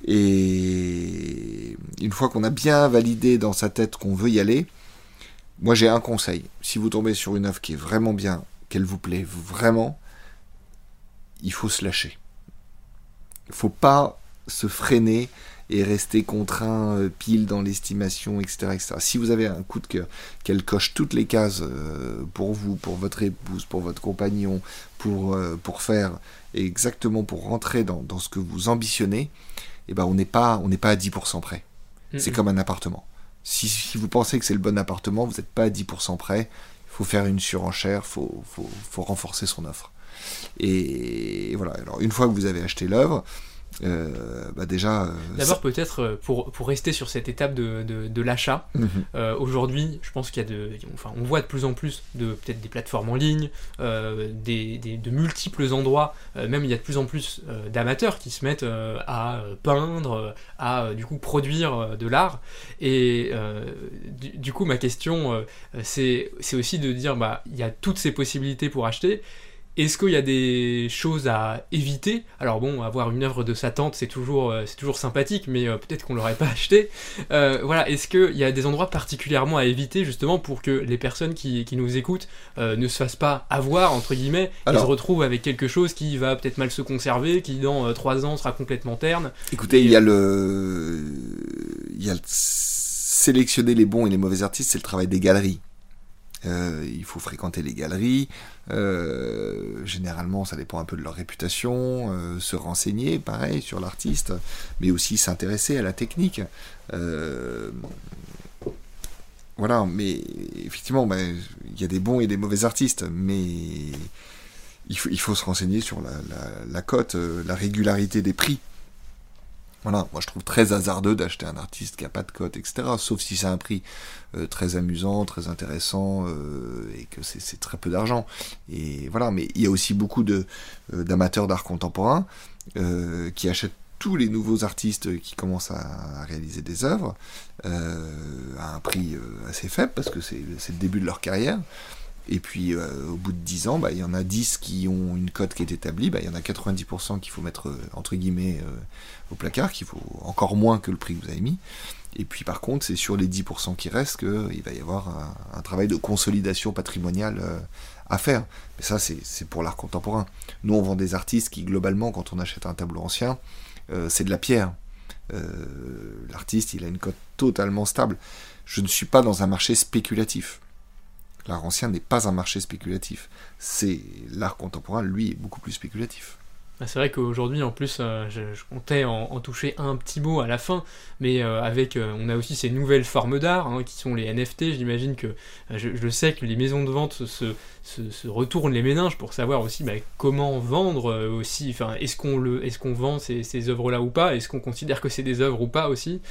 Et une fois qu'on a bien validé dans sa tête qu'on veut y aller, moi j'ai un conseil. Si vous tombez sur une œuvre qui est vraiment bien, qu'elle vous plaît vraiment, il faut se lâcher faut pas se freiner et rester contraint euh, pile dans l'estimation, etc., Si vous avez un coup de cœur, qu'elle coche toutes les cases euh, pour vous, pour votre épouse, pour votre compagnon, pour, euh, pour faire exactement pour rentrer dans, ce que vous ambitionnez, eh ben on n'est pas, on n'est pas à 10% près. C'est comme un appartement. Si, vous pensez que c'est le bon appartement, vous n'êtes pas à 10% près. Il faut faire une surenchère, il faut, faut, faut renforcer son offre. Et voilà. Alors une fois que vous avez acheté l'œuvre, euh, bah déjà. Euh, D'abord, peut-être euh, pour, pour rester sur cette étape de, de, l'achat, mhm. aujourd'hui, je pense qu'il y a de. Enfin, on voit de plus en plus de peut-être des plateformes en ligne, des, des, de multiples endroits, même il y a de plus en plus d'amateurs qui se mettent à peindre, à du coup produire de l'art. Et du, du, coup, ma question, c'est aussi de dire, bah, il y a toutes ces possibilités pour acheter. Est-ce qu'il y a des choses à éviter? Alors bon, avoir une œuvre de sa tante, c'est toujours, euh, c'est toujours sympathique, mais euh, peut-être qu'on l'aurait *laughs* pas acheté. Euh, voilà, est-ce qu'il y a des endroits particulièrement à éviter justement pour que les personnes qui, nous écoutent ne se fassent pas avoir, entre guillemets, et se retrouvent avec quelque chose qui va peut-être mal se conserver, qui dans trois ans sera complètement terne? Écoutez, il y a le... Il y a le... Sélectionner les bons et les mauvais artistes, c'est le travail des galeries. Il faut fréquenter les galeries. Euh, généralement, ça dépend un peu de leur réputation. Euh, se renseigner, pareil, sur l'artiste, mais aussi s'intéresser à la technique. voilà, mais effectivement, ben, il y a des bons et des mauvais artistes, mais il faut, se renseigner sur la cote, la régularité des prix. Voilà, moi je trouve très hasardeux d'acheter un artiste qui a pas de cote, etc. Sauf si c'est un prix euh, très amusant, très intéressant euh, et que c'est très peu d'argent. Et voilà, mais il y a aussi beaucoup euh, d'amateurs d'art contemporain qui achètent tous les nouveaux artistes qui commencent à, réaliser des œuvres à un prix assez faible parce que c'est le début de leur carrière. Et puis au bout de 10 ans, bah, il y en a 10 qui ont une cote qui est établie, bah, il y en a 90% qu'il faut mettre entre guillemets au placard, qu'il faut encore moins que le prix que vous avez mis. Et puis par contre, c'est sur les 10% qui restent qu'il va y avoir un, travail de consolidation patrimoniale euh, à faire. Mais ça, c'est pour l'art contemporain. Nous, on vend des artistes qui, globalement, quand on achète un tableau ancien, euh, c'est de la pierre. Euh, l'artiste, il a une cote totalement stable. Je ne suis pas dans un marché spéculatif. L'art ancien n'est pas un marché spéculatif. C'est l'art contemporain, lui, est beaucoup plus spéculatif. Bah, c'est vrai qu'aujourd'hui, en plus, euh, je, comptais en, toucher un petit mot à la fin, mais euh, avec, euh, on a aussi ces nouvelles formes d'art, hein, qui sont les NFT. J'imagine que, je, sais que les maisons de vente se, retournent les méninges pour savoir aussi bah, comment vendre aussi. Enfin, est-ce qu'on qu'on vend ces, œuvres-là ou pas? Est-ce qu'on considère que c'est des œuvres ou pas aussi?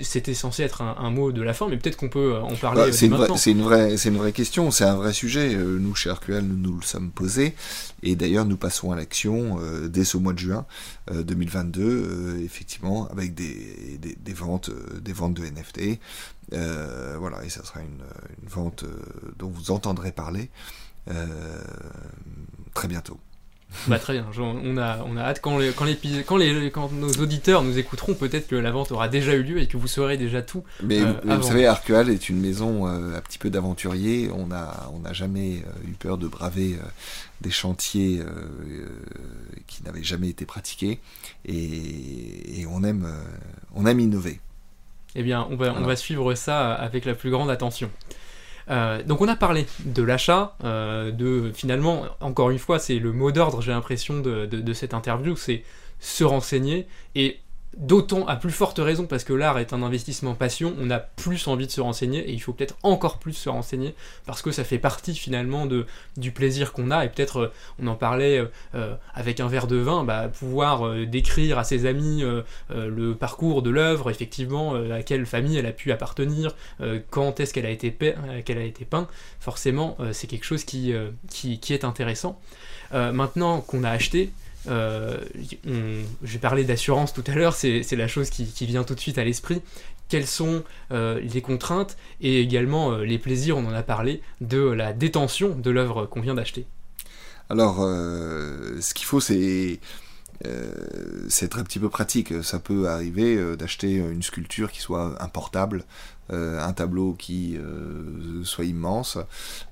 C'était censé être un, mot de la fin, mais peut-être qu'on peut en parler bah, c'est, une vraie, c'est, une vraie, c'est une vraie question, c'est un vrai sujet. Euh, nous, chez RQL, nous, nous le sommes posés. Et d'ailleurs, nous passons à l'action euh, dès ce mois de juin 2022, effectivement, avec des, des, ventes, des ventes de NFT. voilà, et ça sera une, une vente dont vous entendrez parler très bientôt. Bah très bien, on a, on a hâte quand, les, quand, quand, les, quand nos auditeurs nous écouteront, peut-être que la vente aura déjà eu lieu et que vous saurez déjà tout. Mais vous, euh, savez, Arcual est une maison euh, un petit peu d'aventurier. On n'a on a jamais euh, eu peur de braver des chantiers qui n'avaient jamais été pratiqués et, et on, aime, on aime innover. Eh bien, on va, on va suivre ça avec la plus grande attention. Euh, donc on a parlé de l'achat, euh, de finalement, encore une fois, c'est le mot d'ordre, j'ai l'impression, de, de, cette interview, c'est se renseigner. Et D'autant à plus forte raison parce que l'art est un investissement passion, on a plus envie de se renseigner et il faut peut-être encore plus se renseigner parce que ça fait partie finalement de, du plaisir qu'on a et peut-être euh, on en parlait euh, euh, avec un verre de vin, bah, pouvoir décrire à ses amis le parcours de l'œuvre, effectivement à quelle famille elle a pu appartenir, quand est-ce qu'elle a été qu'elle a été peint, forcément c'est quelque chose qui, est intéressant. maintenant qu'on a acheté, euh, j'ai parlé d'assurance tout à l'heure, c'est la chose qui, vient tout de suite à l'esprit. Quelles sont euh, les contraintes et également euh, les plaisirs, on en a parlé, de la détention de l'œuvre qu'on vient d'acheter? Alors, ce qu'il faut, c'est c'est être un petit peu pratique. Ça peut arriver d'acheter une sculpture qui soit importable, euh, un tableau qui euh, soit immense.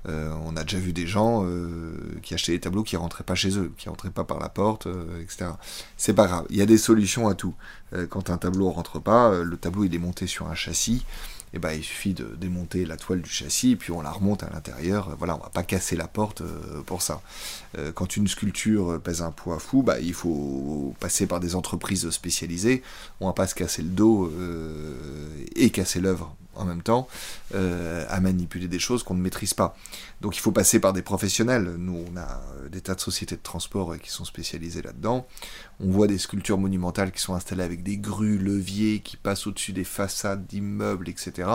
Euh, on a déjà vu des gens qui achetaient des tableaux qui rentraient pas chez eux, qui rentraient pas par la porte, etc. C'est pas grave, il y a des solutions à tout. quand un tableau rentre pas, le tableau est monté sur un châssis. Et ben, il suffit de démonter la toile du châssis, puis on la remonte à l'intérieur. Voilà, on va pas casser la porte pour ça. quand une sculpture pèse un poids fou, bah, il faut passer par des entreprises spécialisées. On va pas se casser le dos et casser l'œuvre en même temps euh, à manipuler des choses qu'on ne maîtrise pas. Donc il faut passer par des professionnels. Nous, on a euh, des tas de sociétés de transport euh, qui sont spécialisées là-dedans. On voit des sculptures monumentales qui sont installées avec des grues, leviers, qui passent au-dessus des façades d'immeubles, etc.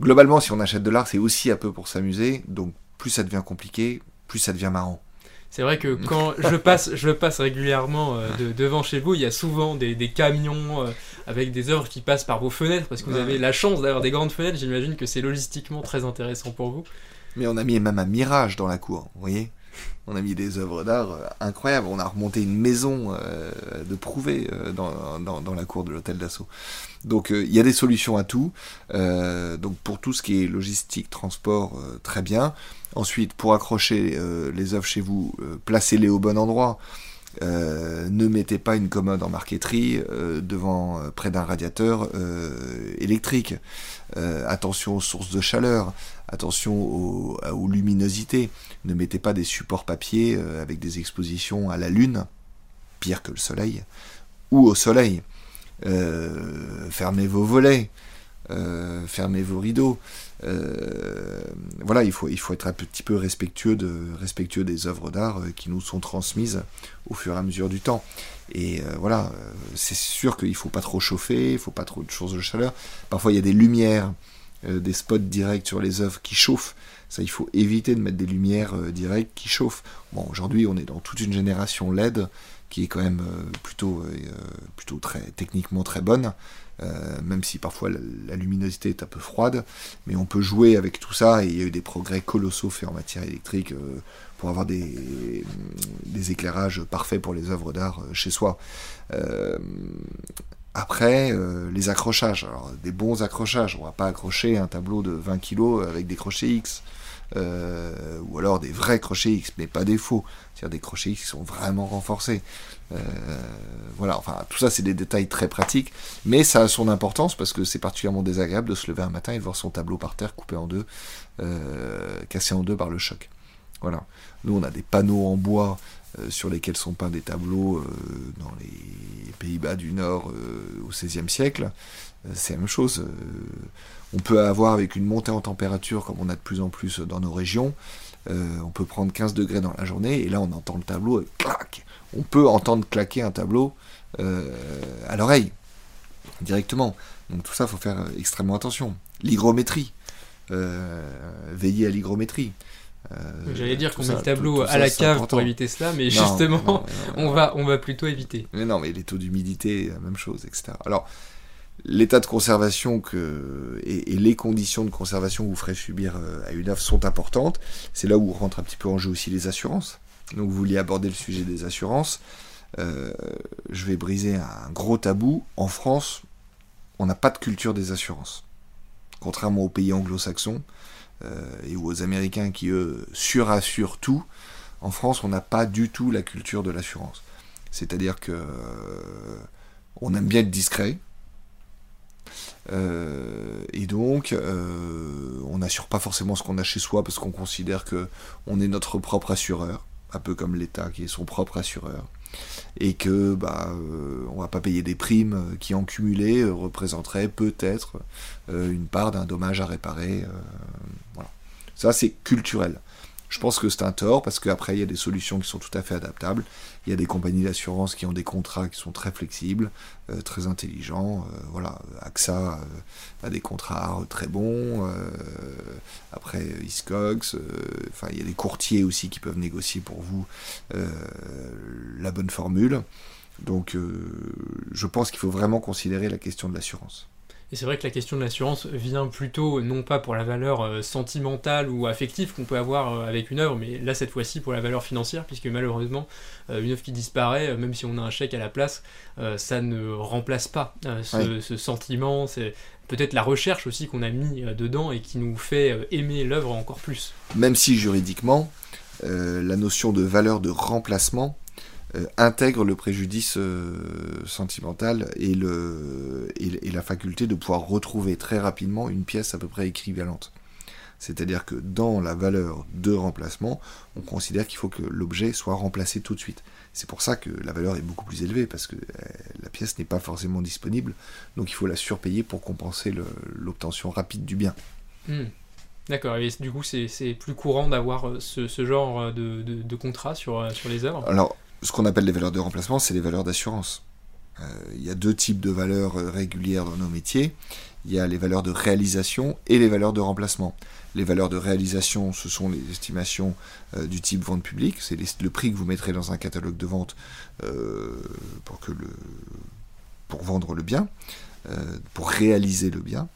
Globalement, si on achète de l'art, c'est aussi un peu pour s'amuser. Donc plus ça devient compliqué, plus ça devient marrant. C'est vrai que quand je passe, je passe régulièrement euh, devant chez vous, il y a souvent des, camions euh, avec des œuvres qui passent par vos fenêtres parce que vous avez la chance d'avoir des grandes fenêtres. J'imagine que c'est logistiquement très intéressant pour vous. Mais on a mis même un mirage dans la cour, vous voyez on a mis des œuvres d'art euh, incroyables. On a remonté une maison de prouver dans, la cour de l'hôtel d'assaut. Donc il y a des solutions à tout. donc pour tout ce qui est logistique, transport, très bien. Ensuite, pour accrocher euh, les œuvres chez vous, euh, placez-les au bon endroit. Euh, ne mettez pas une commode en marqueterie devant près d'un radiateur électrique. attention aux sources de chaleur, attention aux, luminosités. Ne mettez pas des supports papier avec des expositions à la lune, pire que le soleil, ou au soleil. fermez vos volets. Fermez vos rideaux. voilà, il faut, être un petit peu respectueux, de, respectueux des œuvres d'art qui nous sont transmises au fur et à mesure du temps. Et voilà, c'est sûr qu'il ne faut pas trop chauffer, il ne faut pas trop de choses de chaleur. Parfois, il y a des lumières, des spots directs sur les œuvres qui chauffent. Ça, il faut éviter de mettre des lumières directes qui chauffent. Bon, aujourd'hui, on est dans toute une génération LED qui est quand même euh, plutôt, euh, plutôt très, techniquement très bonne, euh, même si parfois la, luminosité est un peu froide, mais on peut jouer avec tout ça, et il y a eu des progrès colossaux faits en matière électrique pour avoir des, éclairages parfaits pour les œuvres d'art chez soi. Après, les accrochages. Alors, des bons accrochages. On va pas accrocher un tableau de 20 kg avec des crochets X. Euh, ou alors des vrais crochets X, mais pas des faux, c'est-à-dire des crochets X qui sont vraiment renforcés. Euh, voilà, enfin, tout ça, c'est des détails très pratiques, mais ça a son importance parce que c'est particulièrement désagréable de se lever un matin et de voir son tableau par terre coupé en deux, euh, cassé en deux par le choc. Voilà. Nous, on a des panneaux en bois sur lesquels sont peints des tableaux dans les Pays-Bas du Nord au XVIe siècle. c'est la même chose on peut avoir avec une montée en température comme on a de plus en plus dans nos régions, euh, on peut prendre 15 degrés dans la journée et là on entend le tableau clac On peut entendre claquer un tableau euh, à l'oreille directement. Donc tout ça, il faut faire extrêmement attention. L'hygrométrie. Euh, veiller à l'hygrométrie. J'allais dire qu'on met le tableau à la cave pour éviter cela, mais justement, *laughs* on, va, on va plutôt éviter. Mais non, mais les taux d'humidité, la même chose, etc. Alors, l'état de conservation que, et, les conditions de conservation que vous ferez subir euh, à une œuvre sont importantes. C'est là où rentre un petit peu en jeu aussi les assurances. Donc vous vouliez aborder le sujet des assurances. Euh, je vais briser un gros tabou. En France, on n'a pas de culture des assurances. Contrairement aux pays anglo-saxons euh, et aux Américains qui, eux, surassurent tout, en France, on n'a pas du tout la culture de l'assurance. C'est-à-dire que on aime bien être discret, euh, et donc, euh, on n'assure pas forcément ce qu'on a chez soi parce qu'on considère que on est notre propre assureur, un peu comme l'État qui est son propre assureur, et que bah euh, on va pas payer des primes qui en cumulé représenteraient peut-être une part d'un dommage à réparer. voilà. Ça c'est culturel. Je pense que c'est un tort parce qu'après, il y a des solutions qui sont tout à fait adaptables. Il y a des compagnies d'assurance qui ont des contrats qui sont très flexibles, euh, très intelligents. Euh, voilà, AXA euh, a des contrats très bons. après, Iscox, enfin, il y a des courtiers aussi qui peuvent négocier pour vous la bonne formule. Donc, je pense qu'il faut vraiment considérer la question de l'assurance. Et c'est vrai que la question de l'assurance vient plutôt non pas pour la valeur euh, sentimentale ou affective qu'on peut avoir euh, avec une œuvre, mais là cette fois-ci pour la valeur financière, puisque malheureusement euh, une œuvre qui disparaît, même si on a un chèque à la place, ça ne remplace pas ce, sentiment. C'est peut-être la recherche aussi qu'on a mis dedans et qui nous fait aimer l'œuvre encore plus. Même si juridiquement, la notion de valeur de remplacement euh, intègre le préjudice euh, sentimental et, le, et, la faculté de pouvoir retrouver très rapidement une pièce à peu près équivalente. C'est-à-dire que dans la valeur de remplacement, on considère qu'il faut que l'objet soit remplacé tout de suite. C'est pour ça que la valeur est beaucoup plus élevée, parce que euh, la pièce n'est pas forcément disponible, donc il faut la surpayer pour compenser l'obtention rapide du bien. Hmm. D'accord, et du coup c'est plus courant d'avoir ce, genre de, de, contrat sur, sur les œuvres? Alors, ce qu'on appelle les valeurs de remplacement, c'est les valeurs d'assurance. Euh, il y a deux types de valeurs euh, régulières dans nos métiers. Il y a les valeurs de réalisation et les valeurs de remplacement. Les valeurs de réalisation, ce sont les estimations euh, du type vente publique, c'est le prix que vous mettrez dans un catalogue de vente pour, vendre le bien, pour réaliser le bien.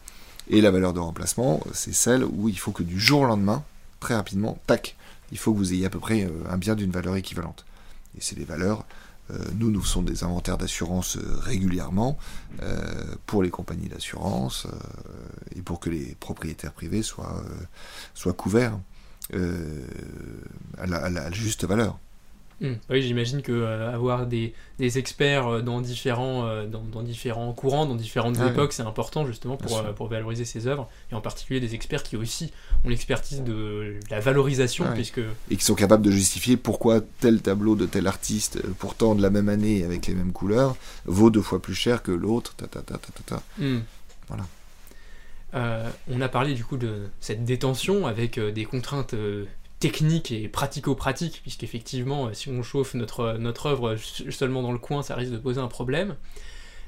Et la valeur de remplacement, c'est celle où il faut que du jour au lendemain, très rapidement, tac, il faut que vous ayez à peu près un bien d'une valeur équivalente et c'est des valeurs. Euh, nous, nous faisons des inventaires d'assurance euh, régulièrement euh, pour les compagnies d'assurance et pour que les propriétaires privés soient couverts à la, juste valeur. Hmm. Oui, j'imagine que euh, avoir des, des, experts euh, dans différents, euh, dans, dans, différents courants, dans différentes ah époques, c'est important justement pour, pour, valoriser ces œuvres, et en particulier des experts qui aussi ont l'expertise de la valorisation, puisque... Et qui sont capables de justifier pourquoi tel tableau de tel artiste, pourtant de la même année avec les mêmes couleurs, vaut deux fois plus cher que l'autre, ta, ta, ta, ta, ta, hmm. Voilà. on a parlé du coup de cette détention avec des contraintes techniques et pratico-pratiques, puisqu'effectivement, si on chauffe notre, notre œuvre seulement dans le coin, ça risque de poser un problème.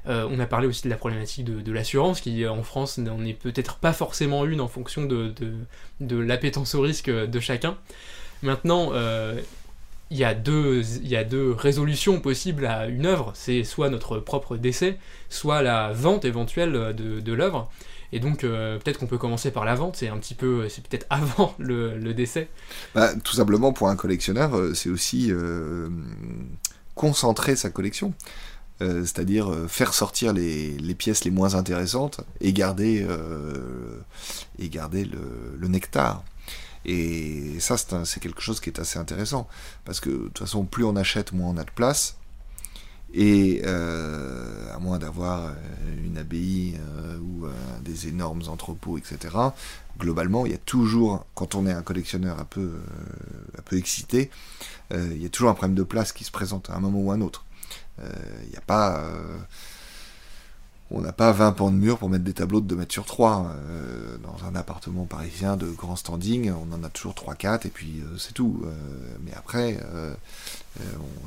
on a parlé aussi de la problématique de, l'assurance, qui en France n'en est peut-être pas forcément une en fonction de, de, l'appétence au risque de chacun. Maintenant, il y, a deux, y a deux résolutions possibles à une œuvre, c'est soit notre propre décès, soit la vente éventuelle de l'œuvre. Et donc euh, peut-être qu'on peut commencer par la vente, c'est un petit peu, c'est peut-être avant *laughs* le, décès. Bah, tout simplement pour un collectionneur, euh, c'est aussi euh, concentrer sa collection. c'est-à-dire faire sortir les, pièces les moins intéressantes et garder, et garder le nectar. Et ça, c'est quelque chose qui est assez intéressant. Parce que de toute façon, plus on achète, moins on a de place. Et euh, à moins d'avoir euh, une abbaye euh, ou des énormes entrepôts, etc., globalement, il y a toujours, quand on est un collectionneur un peu, un peu excité, il y a toujours un problème de place qui se présente à un moment ou à un autre. Il n'y a pas on n'a pas 20 pans de mur pour mettre des tableaux de 2 mètres sur 3. Euh, dans un appartement parisien de grand standing, on en a toujours 3-4 et puis euh, c'est tout. Euh, mais après,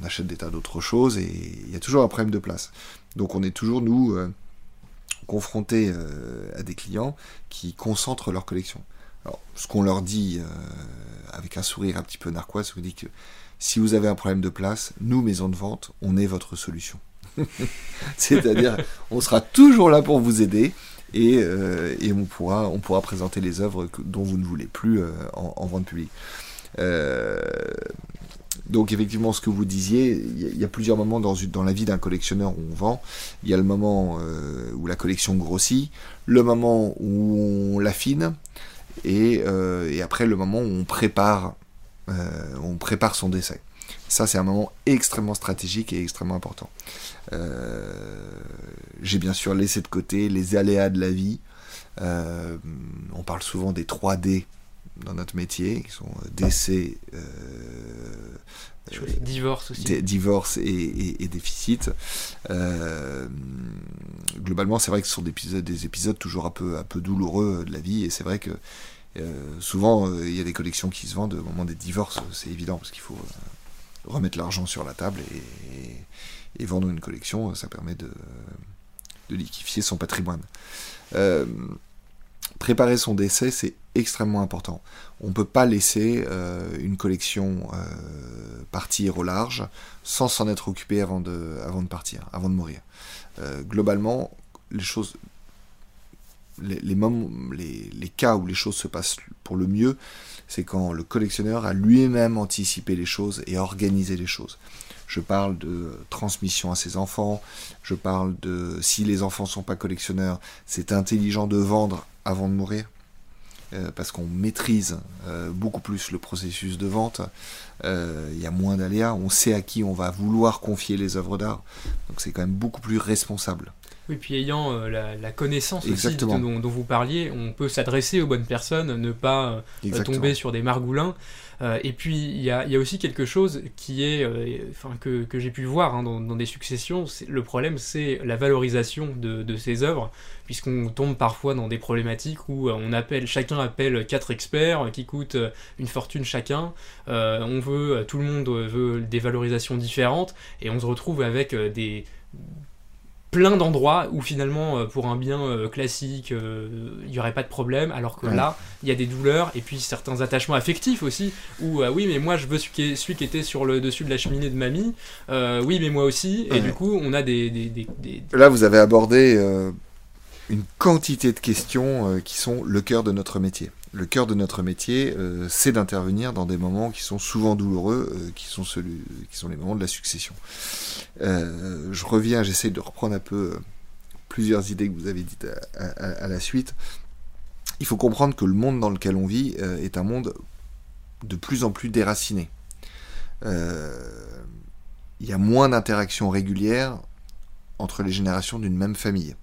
on achète des tas d'autres choses et il y a toujours un problème de place. Donc on est toujours, nous, confrontés à des clients qui concentrent leur collection. Alors, ce qu'on leur dit avec un sourire un petit peu narquois, c'est que si vous avez un problème de place, nous, maison de vente, on est votre solution. *laughs* C'est-à-dire, on sera toujours là pour vous aider et, euh, on, pourra, présenter les œuvres dont vous ne voulez plus euh, en, vente publique. Euh, donc effectivement, ce que vous disiez, il y, a plusieurs moments dans, dans la vie d'un collectionneur où on vend. Il y a le moment où la collection grossit, le moment où on l'affine, et, et, après le moment où on prépare, on prépare son décès. Ça, c'est un moment extrêmement stratégique et extrêmement important. Euh, j'ai bien sûr laissé de côté les aléas de la vie. Euh, on parle souvent des 3D dans notre métier, qui sont décès, euh, divorce aussi. divorce et, déficit. globalement, c'est vrai que ce sont des épisodes, des épisodes toujours un peu, un peu douloureux de la vie, et c'est vrai que souvent il y a des collections qui se vendent au moment des divorces, c'est évident, parce qu'il faut remettre l'argent sur la table et, vendre une collection, ça permet de, liquifier son patrimoine. Euh, préparer son décès, c'est extrêmement important. On ne peut pas laisser euh, une collection euh, partir au large sans s'en être occupé avant de, de partir, avant de mourir. globalement, les choses, les, les, cas où les choses se passent pour le mieux, c'est quand le collectionneur a lui-même anticipé les choses et organisé les choses. Je parle de transmission à ses enfants, je parle de si les enfants ne sont pas collectionneurs, c'est intelligent de vendre avant de mourir. Euh, parce qu'on maîtrise euh, beaucoup plus le processus de vente, euh, il y a moins d'aléas, on sait à qui on va vouloir confier les œuvres d'art, donc c'est quand même beaucoup plus responsable. Oui, puis ayant euh, la, connaissance aussi dont, dont, vous parliez, on peut s'adresser aux bonnes personnes, ne pas euh, tomber sur des margoulins. Euh, et puis, il y a, y a, aussi quelque chose qui est, enfin, que, que j'ai pu voir hein, dans, dans, des successions. Le problème, c'est la valorisation de, de ces œuvres, puisqu'on tombe parfois dans des problématiques où on appelle, chacun appelle quatre experts qui coûtent une fortune chacun. on veut, tout le monde veut des valorisations différentes, et on se retrouve avec des plein d'endroits où finalement euh, pour un bien euh, classique euh, il n'y aurait pas de problème alors que là il y a des douleurs et puis certains attachements affectifs aussi où oui mais moi je veux celui qui, était sur le dessus de la cheminée de mamie oui mais moi aussi et du coup on a des, des, des, là vous avez abordé une quantité de questions qui sont le cœur de notre métier le cœur de notre métier, euh, c'est d'intervenir dans des moments qui sont souvent douloureux, euh, qui, sont celui, qui sont les moments de la succession. Euh, je reviens, j'essaie de reprendre un peu plusieurs idées que vous avez dites à, la suite. Il faut comprendre que le monde dans lequel on vit est un monde de plus en plus déraciné. Il y a moins d'interactions régulières entre les générations d'une même famille.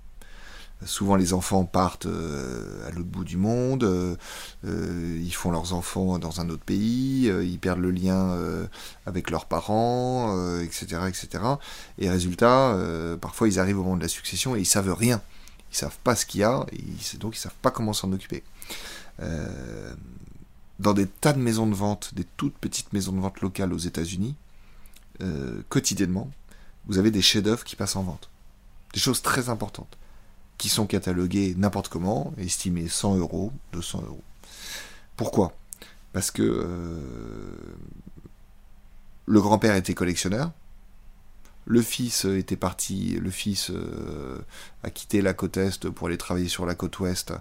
Souvent les enfants partent euh, à l'autre bout du monde, euh, euh, ils font leurs enfants dans un autre pays, ils perdent le lien avec leurs parents, etc., etc. Et résultat, parfois ils arrivent au moment de la succession et ils savent rien. Ils savent pas ce qu'il y a, et donc ils savent pas comment s'en occuper. Dans des tas de maisons de vente, des toutes petites maisons de vente locales aux États-Unis, quotidiennement, vous avez des chefs-d'œuvre qui passent en vente. Des choses très importantes, qui sont cataloguées n'importe comment, estimées 100 euros, 200 euros. Pourquoi? Parce que euh, le grand-père était collectionneur, le fils était parti, le fils euh, a quitté la côte est pour aller travailler sur la côte ouest.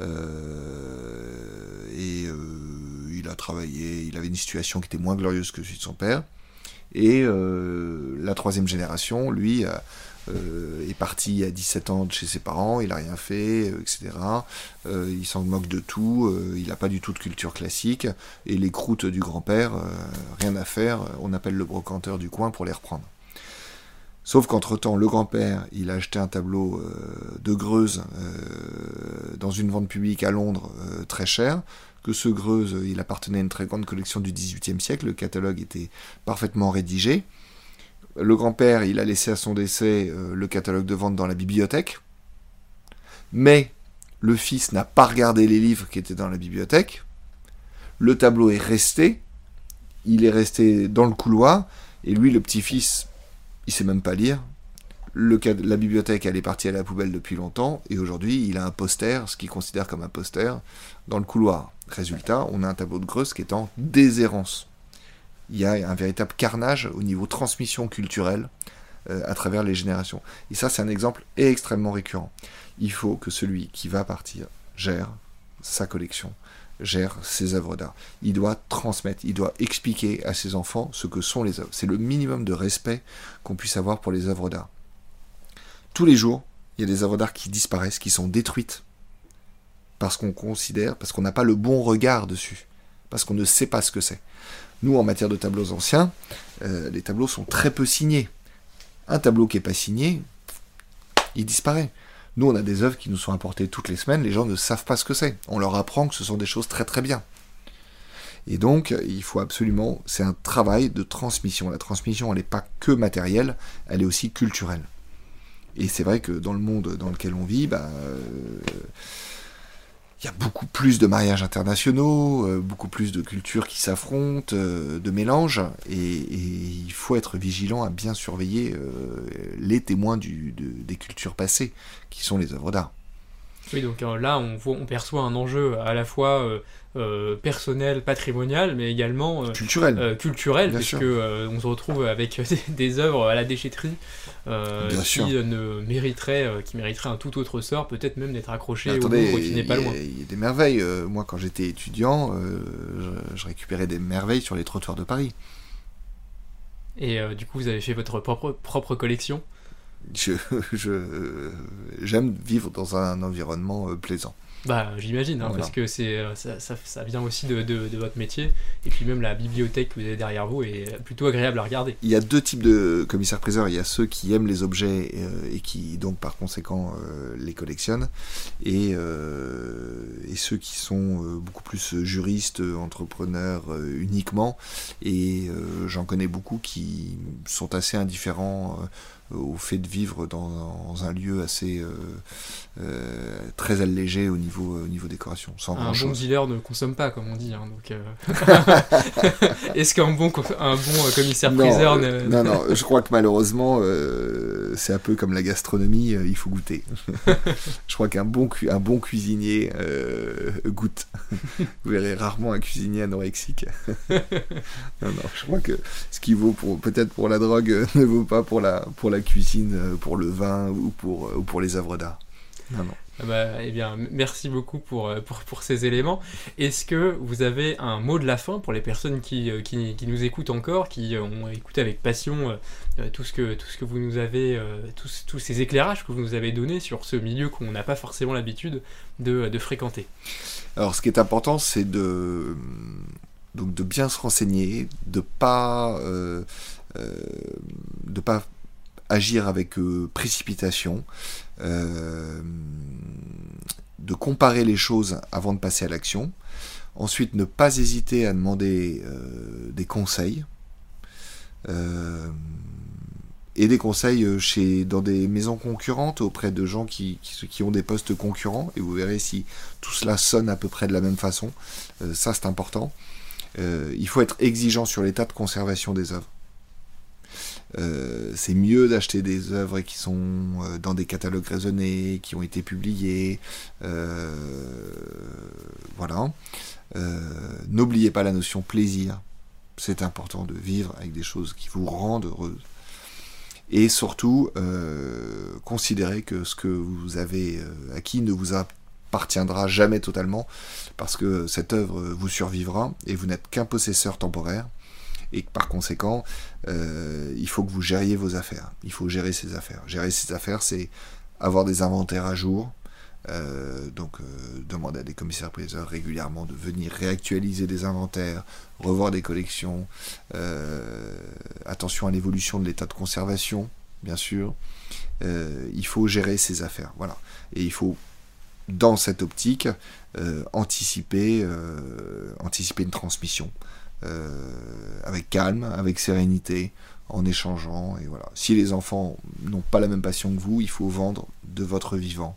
Euh, et il a travaillé, il avait une situation qui était moins glorieuse que celui de son père. Et la troisième génération, lui, est parti à 17 ans chez ses parents, il n'a rien fait, etc. il s'en moque de tout, il n'a pas du tout de culture classique. Et les croûtes du grand-père, rien à faire, on appelle le brocanteur du coin pour les reprendre. Sauf qu'entre-temps, le grand-père, il a acheté un tableau euh, de Greuze euh, dans une vente publique à Londres euh, très cher, que ce Greuze, il appartenait à une très grande collection du XVIIIe siècle, le catalogue était parfaitement rédigé. Le grand-père, il a laissé à son décès le catalogue de vente dans la bibliothèque, mais le fils n'a pas regardé les livres qui étaient dans la bibliothèque. Le tableau est resté, il est resté dans le couloir, et lui, le petit-fils, il sait même pas lire. La bibliothèque, elle est partie à la poubelle depuis longtemps, et aujourd'hui, il a un poster, ce qu'il considère comme un poster, dans le couloir. Résultat, on a un tableau de Greuze qui est en déshérence. Il y a un véritable carnage au niveau transmission culturelle euh, à travers les générations. Et ça, c'est un exemple extrêmement récurrent. Il faut que celui qui va partir gère sa collection, gère ses œuvres d'art. Il doit transmettre, il doit expliquer à ses enfants ce que sont les œuvres. C'est le minimum de respect qu'on puisse avoir pour les œuvres d'art. Tous les jours, il y a des œuvres d'art qui disparaissent, qui sont détruites, parce qu'on considère, parce qu'on n'a pas le bon regard dessus, parce qu'on ne sait pas ce que c'est. Nous, en matière de tableaux anciens, euh, les tableaux sont très peu signés. Un tableau qui n'est pas signé, il disparaît. Nous, on a des œuvres qui nous sont apportées toutes les semaines, les gens ne savent pas ce que c'est. On leur apprend que ce sont des choses très très bien. Et donc, il faut absolument, c'est un travail de transmission. La transmission, elle n'est pas que matérielle, elle est aussi culturelle. Et c'est vrai que dans le monde dans lequel on vit, bah, euh, il y a beaucoup plus de mariages internationaux, euh, beaucoup plus de cultures qui s'affrontent, euh, de mélanges, et, il faut être vigilant à bien surveiller euh, les témoins des cultures passées, qui sont les œuvres d'art. Oui, donc là, on, on, perçoit un enjeu à la fois euh, personnel, patrimonial, mais également euh, culturel, euh, culturel puisque on se retrouve avec *laughs* des, œuvres à la déchetterie qui ne mériteraient, qui mériteraient un tout autre sort, peut-être même d'être accrochées au Louvre qui n'est pas loin. Il y a des merveilles. moi, quand j'étais étudiant, je, je, récupérais des merveilles sur les trottoirs de Paris. Et du coup, vous avez fait votre propre, propre collection *laughs* je, j'aime vivre dans un environnement plaisant. Bah, j'imagine, hein, parce que c'est euh, ça, ça, vient aussi de, de, votre métier, et puis même la bibliothèque que vous avez derrière vous est plutôt agréable à regarder. Il y a deux types de commissaires-priseurs. Il y a ceux qui aiment les objets euh, et qui donc par conséquent euh, les collectionnent, et, et ceux qui sont beaucoup plus juristes, entrepreneurs uniquement. Et j'en connais beaucoup qui sont assez indifférents au fait de vivre dans, un lieu assez euh, euh, très allégé au niveau, au niveau décoration. Sans un bon dealer ne consomme pas, comme on dit. Hein, donc, euh. *laughs* Est-ce qu'un bon, un bon commissaire-priseur ne... Non, non, je crois que malheureusement, c'est un peu comme la gastronomie, il faut goûter. *laughs* je crois qu'un bon, un bon cuisinier goûte. *laughs* Vous verrez rarement un cuisinier anorexique. non, non, je crois que ce qui vaut peut-être pour la drogue ne vaut pas pour la, pour la cuisine, euh, pour le vin ou pour, euh, ou pour les œuvres d'art. Non, non. Ah bah, eh bien, merci beaucoup pour, euh, pour, pour ces éléments. Est-ce que vous avez un mot de la fin pour les personnes qui, qui, qui nous écoutent encore, qui ont écouté avec passion tout, ce que, tout ce que vous nous avez, tous, tous ces éclairages que vous nous avez donnés sur ce milieu qu'on n'a pas forcément l'habitude de, de, fréquenter? Alors, ce qui est important, c'est de, donc, de bien se renseigner, de pas, de pas agir avec euh, précipitation, euh, de comparer les choses avant de passer à l'action, ensuite ne pas hésiter à demander euh, des conseils, et des conseils dans des maisons concurrentes auprès de gens qui, qui, ont des postes concurrents et vous verrez si tout cela sonne à peu près de la même façon. Ça c'est important. Il faut être exigeant sur l'état de conservation des œuvres. Euh, c'est mieux d'acheter des œuvres qui sont euh, dans des catalogues raisonnés, qui ont été publiées. Euh, voilà. N'oubliez pas la notion plaisir. C'est important de vivre avec des choses qui vous rendent heureuse. Et surtout, considérez que ce que vous avez acquis ne vous appartiendra jamais totalement, parce que cette œuvre vous survivra et vous n'êtes qu'un possesseur temporaire et par conséquent, euh, il faut que vous gériez vos affaires. Il faut gérer ses affaires. Gérer ses affaires, c'est avoir des inventaires à jour. Euh, donc, euh, demander à des commissaires priseurs régulièrement de venir réactualiser des inventaires, revoir des collections. attention à l'évolution de l'état de conservation, bien sûr. il faut gérer ses affaires. Voilà. Et il faut dans cette optique, anticiper, anticiper une transmission. Euh, avec calme, avec sérénité, en échangeant. Et voilà. Si les enfants n'ont pas la même passion que vous, il faut vendre de votre vivant.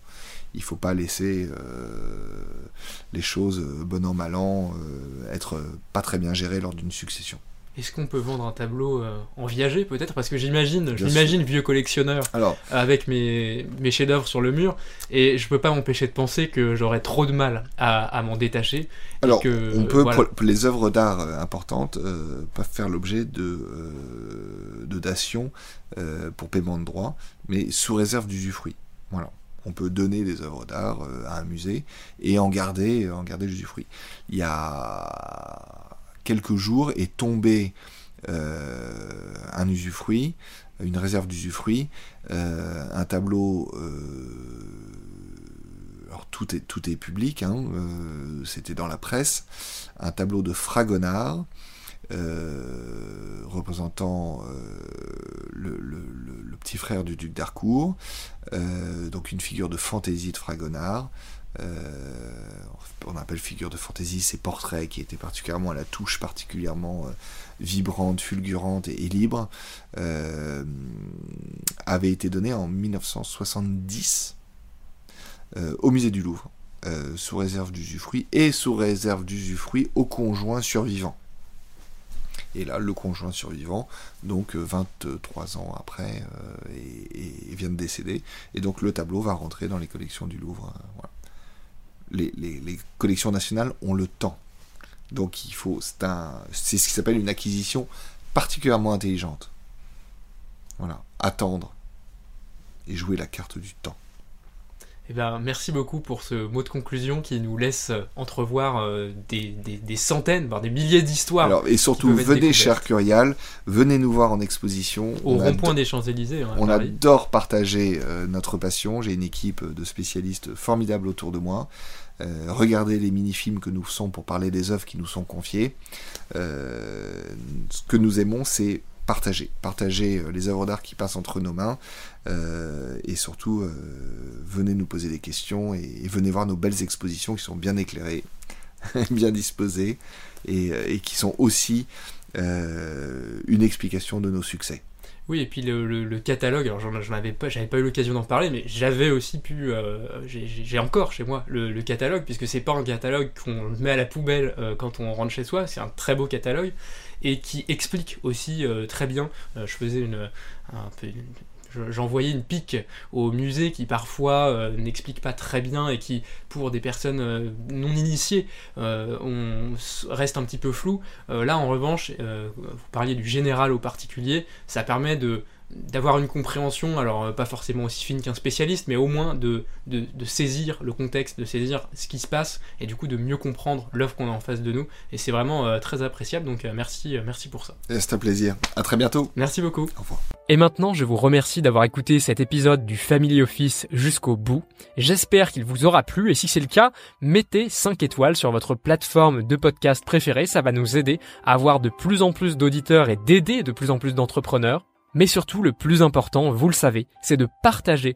Il ne faut pas laisser euh, les choses, bon an, mal an, euh, être pas très bien gérées lors d'une succession. Est-ce qu'on peut vendre un tableau euh, en viager peut-être? Parce que j'imagine, je m'imagine vieux collectionneur avec mes, mes chefs-d'œuvre sur le mur et je peux pas m'empêcher de penser que j'aurais trop de mal à, m'en détacher. Alors, on peut, les œuvres d'art euh, importantes euh, peuvent faire l'objet de, de dations pour paiement de droits, mais sous réserve d'usufruit. Voilà on peut donner des œuvres d'art à un musée et en garder, en garder l'usufruit. Il y a quelques jours est tombé euh, un usufruit, une réserve d'usufruit, euh, un tableau. Euh, alors tout est, tout est public, hein, c'était dans la presse, un tableau de Fragonard, représentant le, petit frère du duc d'Harcourt, donc une figure de fantaisie de Fragonard, on appelle figure de fantaisie ces portraits qui étaient particulièrement à la touche particulièrement euh, vibrante, fulgurante et, libre, euh, avait été donné en 1970 au musée du Louvre, sous réserve d'usufruit et sous réserve d'usufruit au conjoint survivant. Et là, le conjoint survivant, donc 23 ans après, vient de décéder. Et donc le tableau va rentrer dans les collections du Louvre. Les, collections nationales ont le temps. Donc il faut, c'est un, c'est ce qui s'appelle une acquisition particulièrement intelligente. Voilà, attendre et jouer la carte du temps. Eh ben, merci beaucoup pour ce mot de conclusion qui nous laisse entrevoir euh, des, centaines, voire des milliers d'histoires. et surtout, venez, cher Curial, venez nous voir en exposition. Au rond-point des Champs-Élysées. Hein, on adore partager euh, notre passion. J'ai une équipe de spécialistes formidables autour de moi. Euh, regardez les mini-films que nous faisons pour parler des œuvres qui nous sont confiées. ce que nous aimons, c'est partager, partager les œuvres d'art qui passent entre nos mains, euh, et surtout, euh, venez nous poser des questions et, venez voir nos belles expositions qui sont bien éclairées, *laughs* bien disposées et, euh, qui sont aussi une explication de nos succès. Oui, et puis le, catalogue, alors je n'avais pas, j'avais pas eu l'occasion d'en parler, mais j'avais aussi pu, j'ai encore chez moi le, catalogue, puisque c'est pas un catalogue qu'on met à la poubelle quand on rentre chez soi, c'est un très beau catalogue, et qui explique aussi très bien, je faisais une, un peu, j'envoyais une pique au musée qui parfois euh, n'explique pas très bien et qui, pour des personnes euh, non initiées, euh, reste un petit peu flou. là, en revanche, vous parliez du général au particulier, ça permet de d'avoir une compréhension, alors euh, pas forcément aussi fine qu'un spécialiste, mais au moins de, de, saisir le contexte, de saisir ce qui se passe, et du coup de mieux comprendre l'œuvre qu'on a en face de nous. Et c'est vraiment euh, très appréciable, donc euh, merci, merci pour ça. C'est un plaisir. À très bientôt. Merci beaucoup. Au revoir. Et maintenant, je vous remercie d'avoir écouté cet épisode du Family Office jusqu'au bout. J'espère qu'il vous aura plu, et si c'est le cas, mettez 5 étoiles sur votre plateforme de podcast préférée, ça va nous aider à avoir de plus en plus d'auditeurs et d'aider de plus en plus d'entrepreneurs. Mais surtout, le plus important, vous le savez, c'est de partager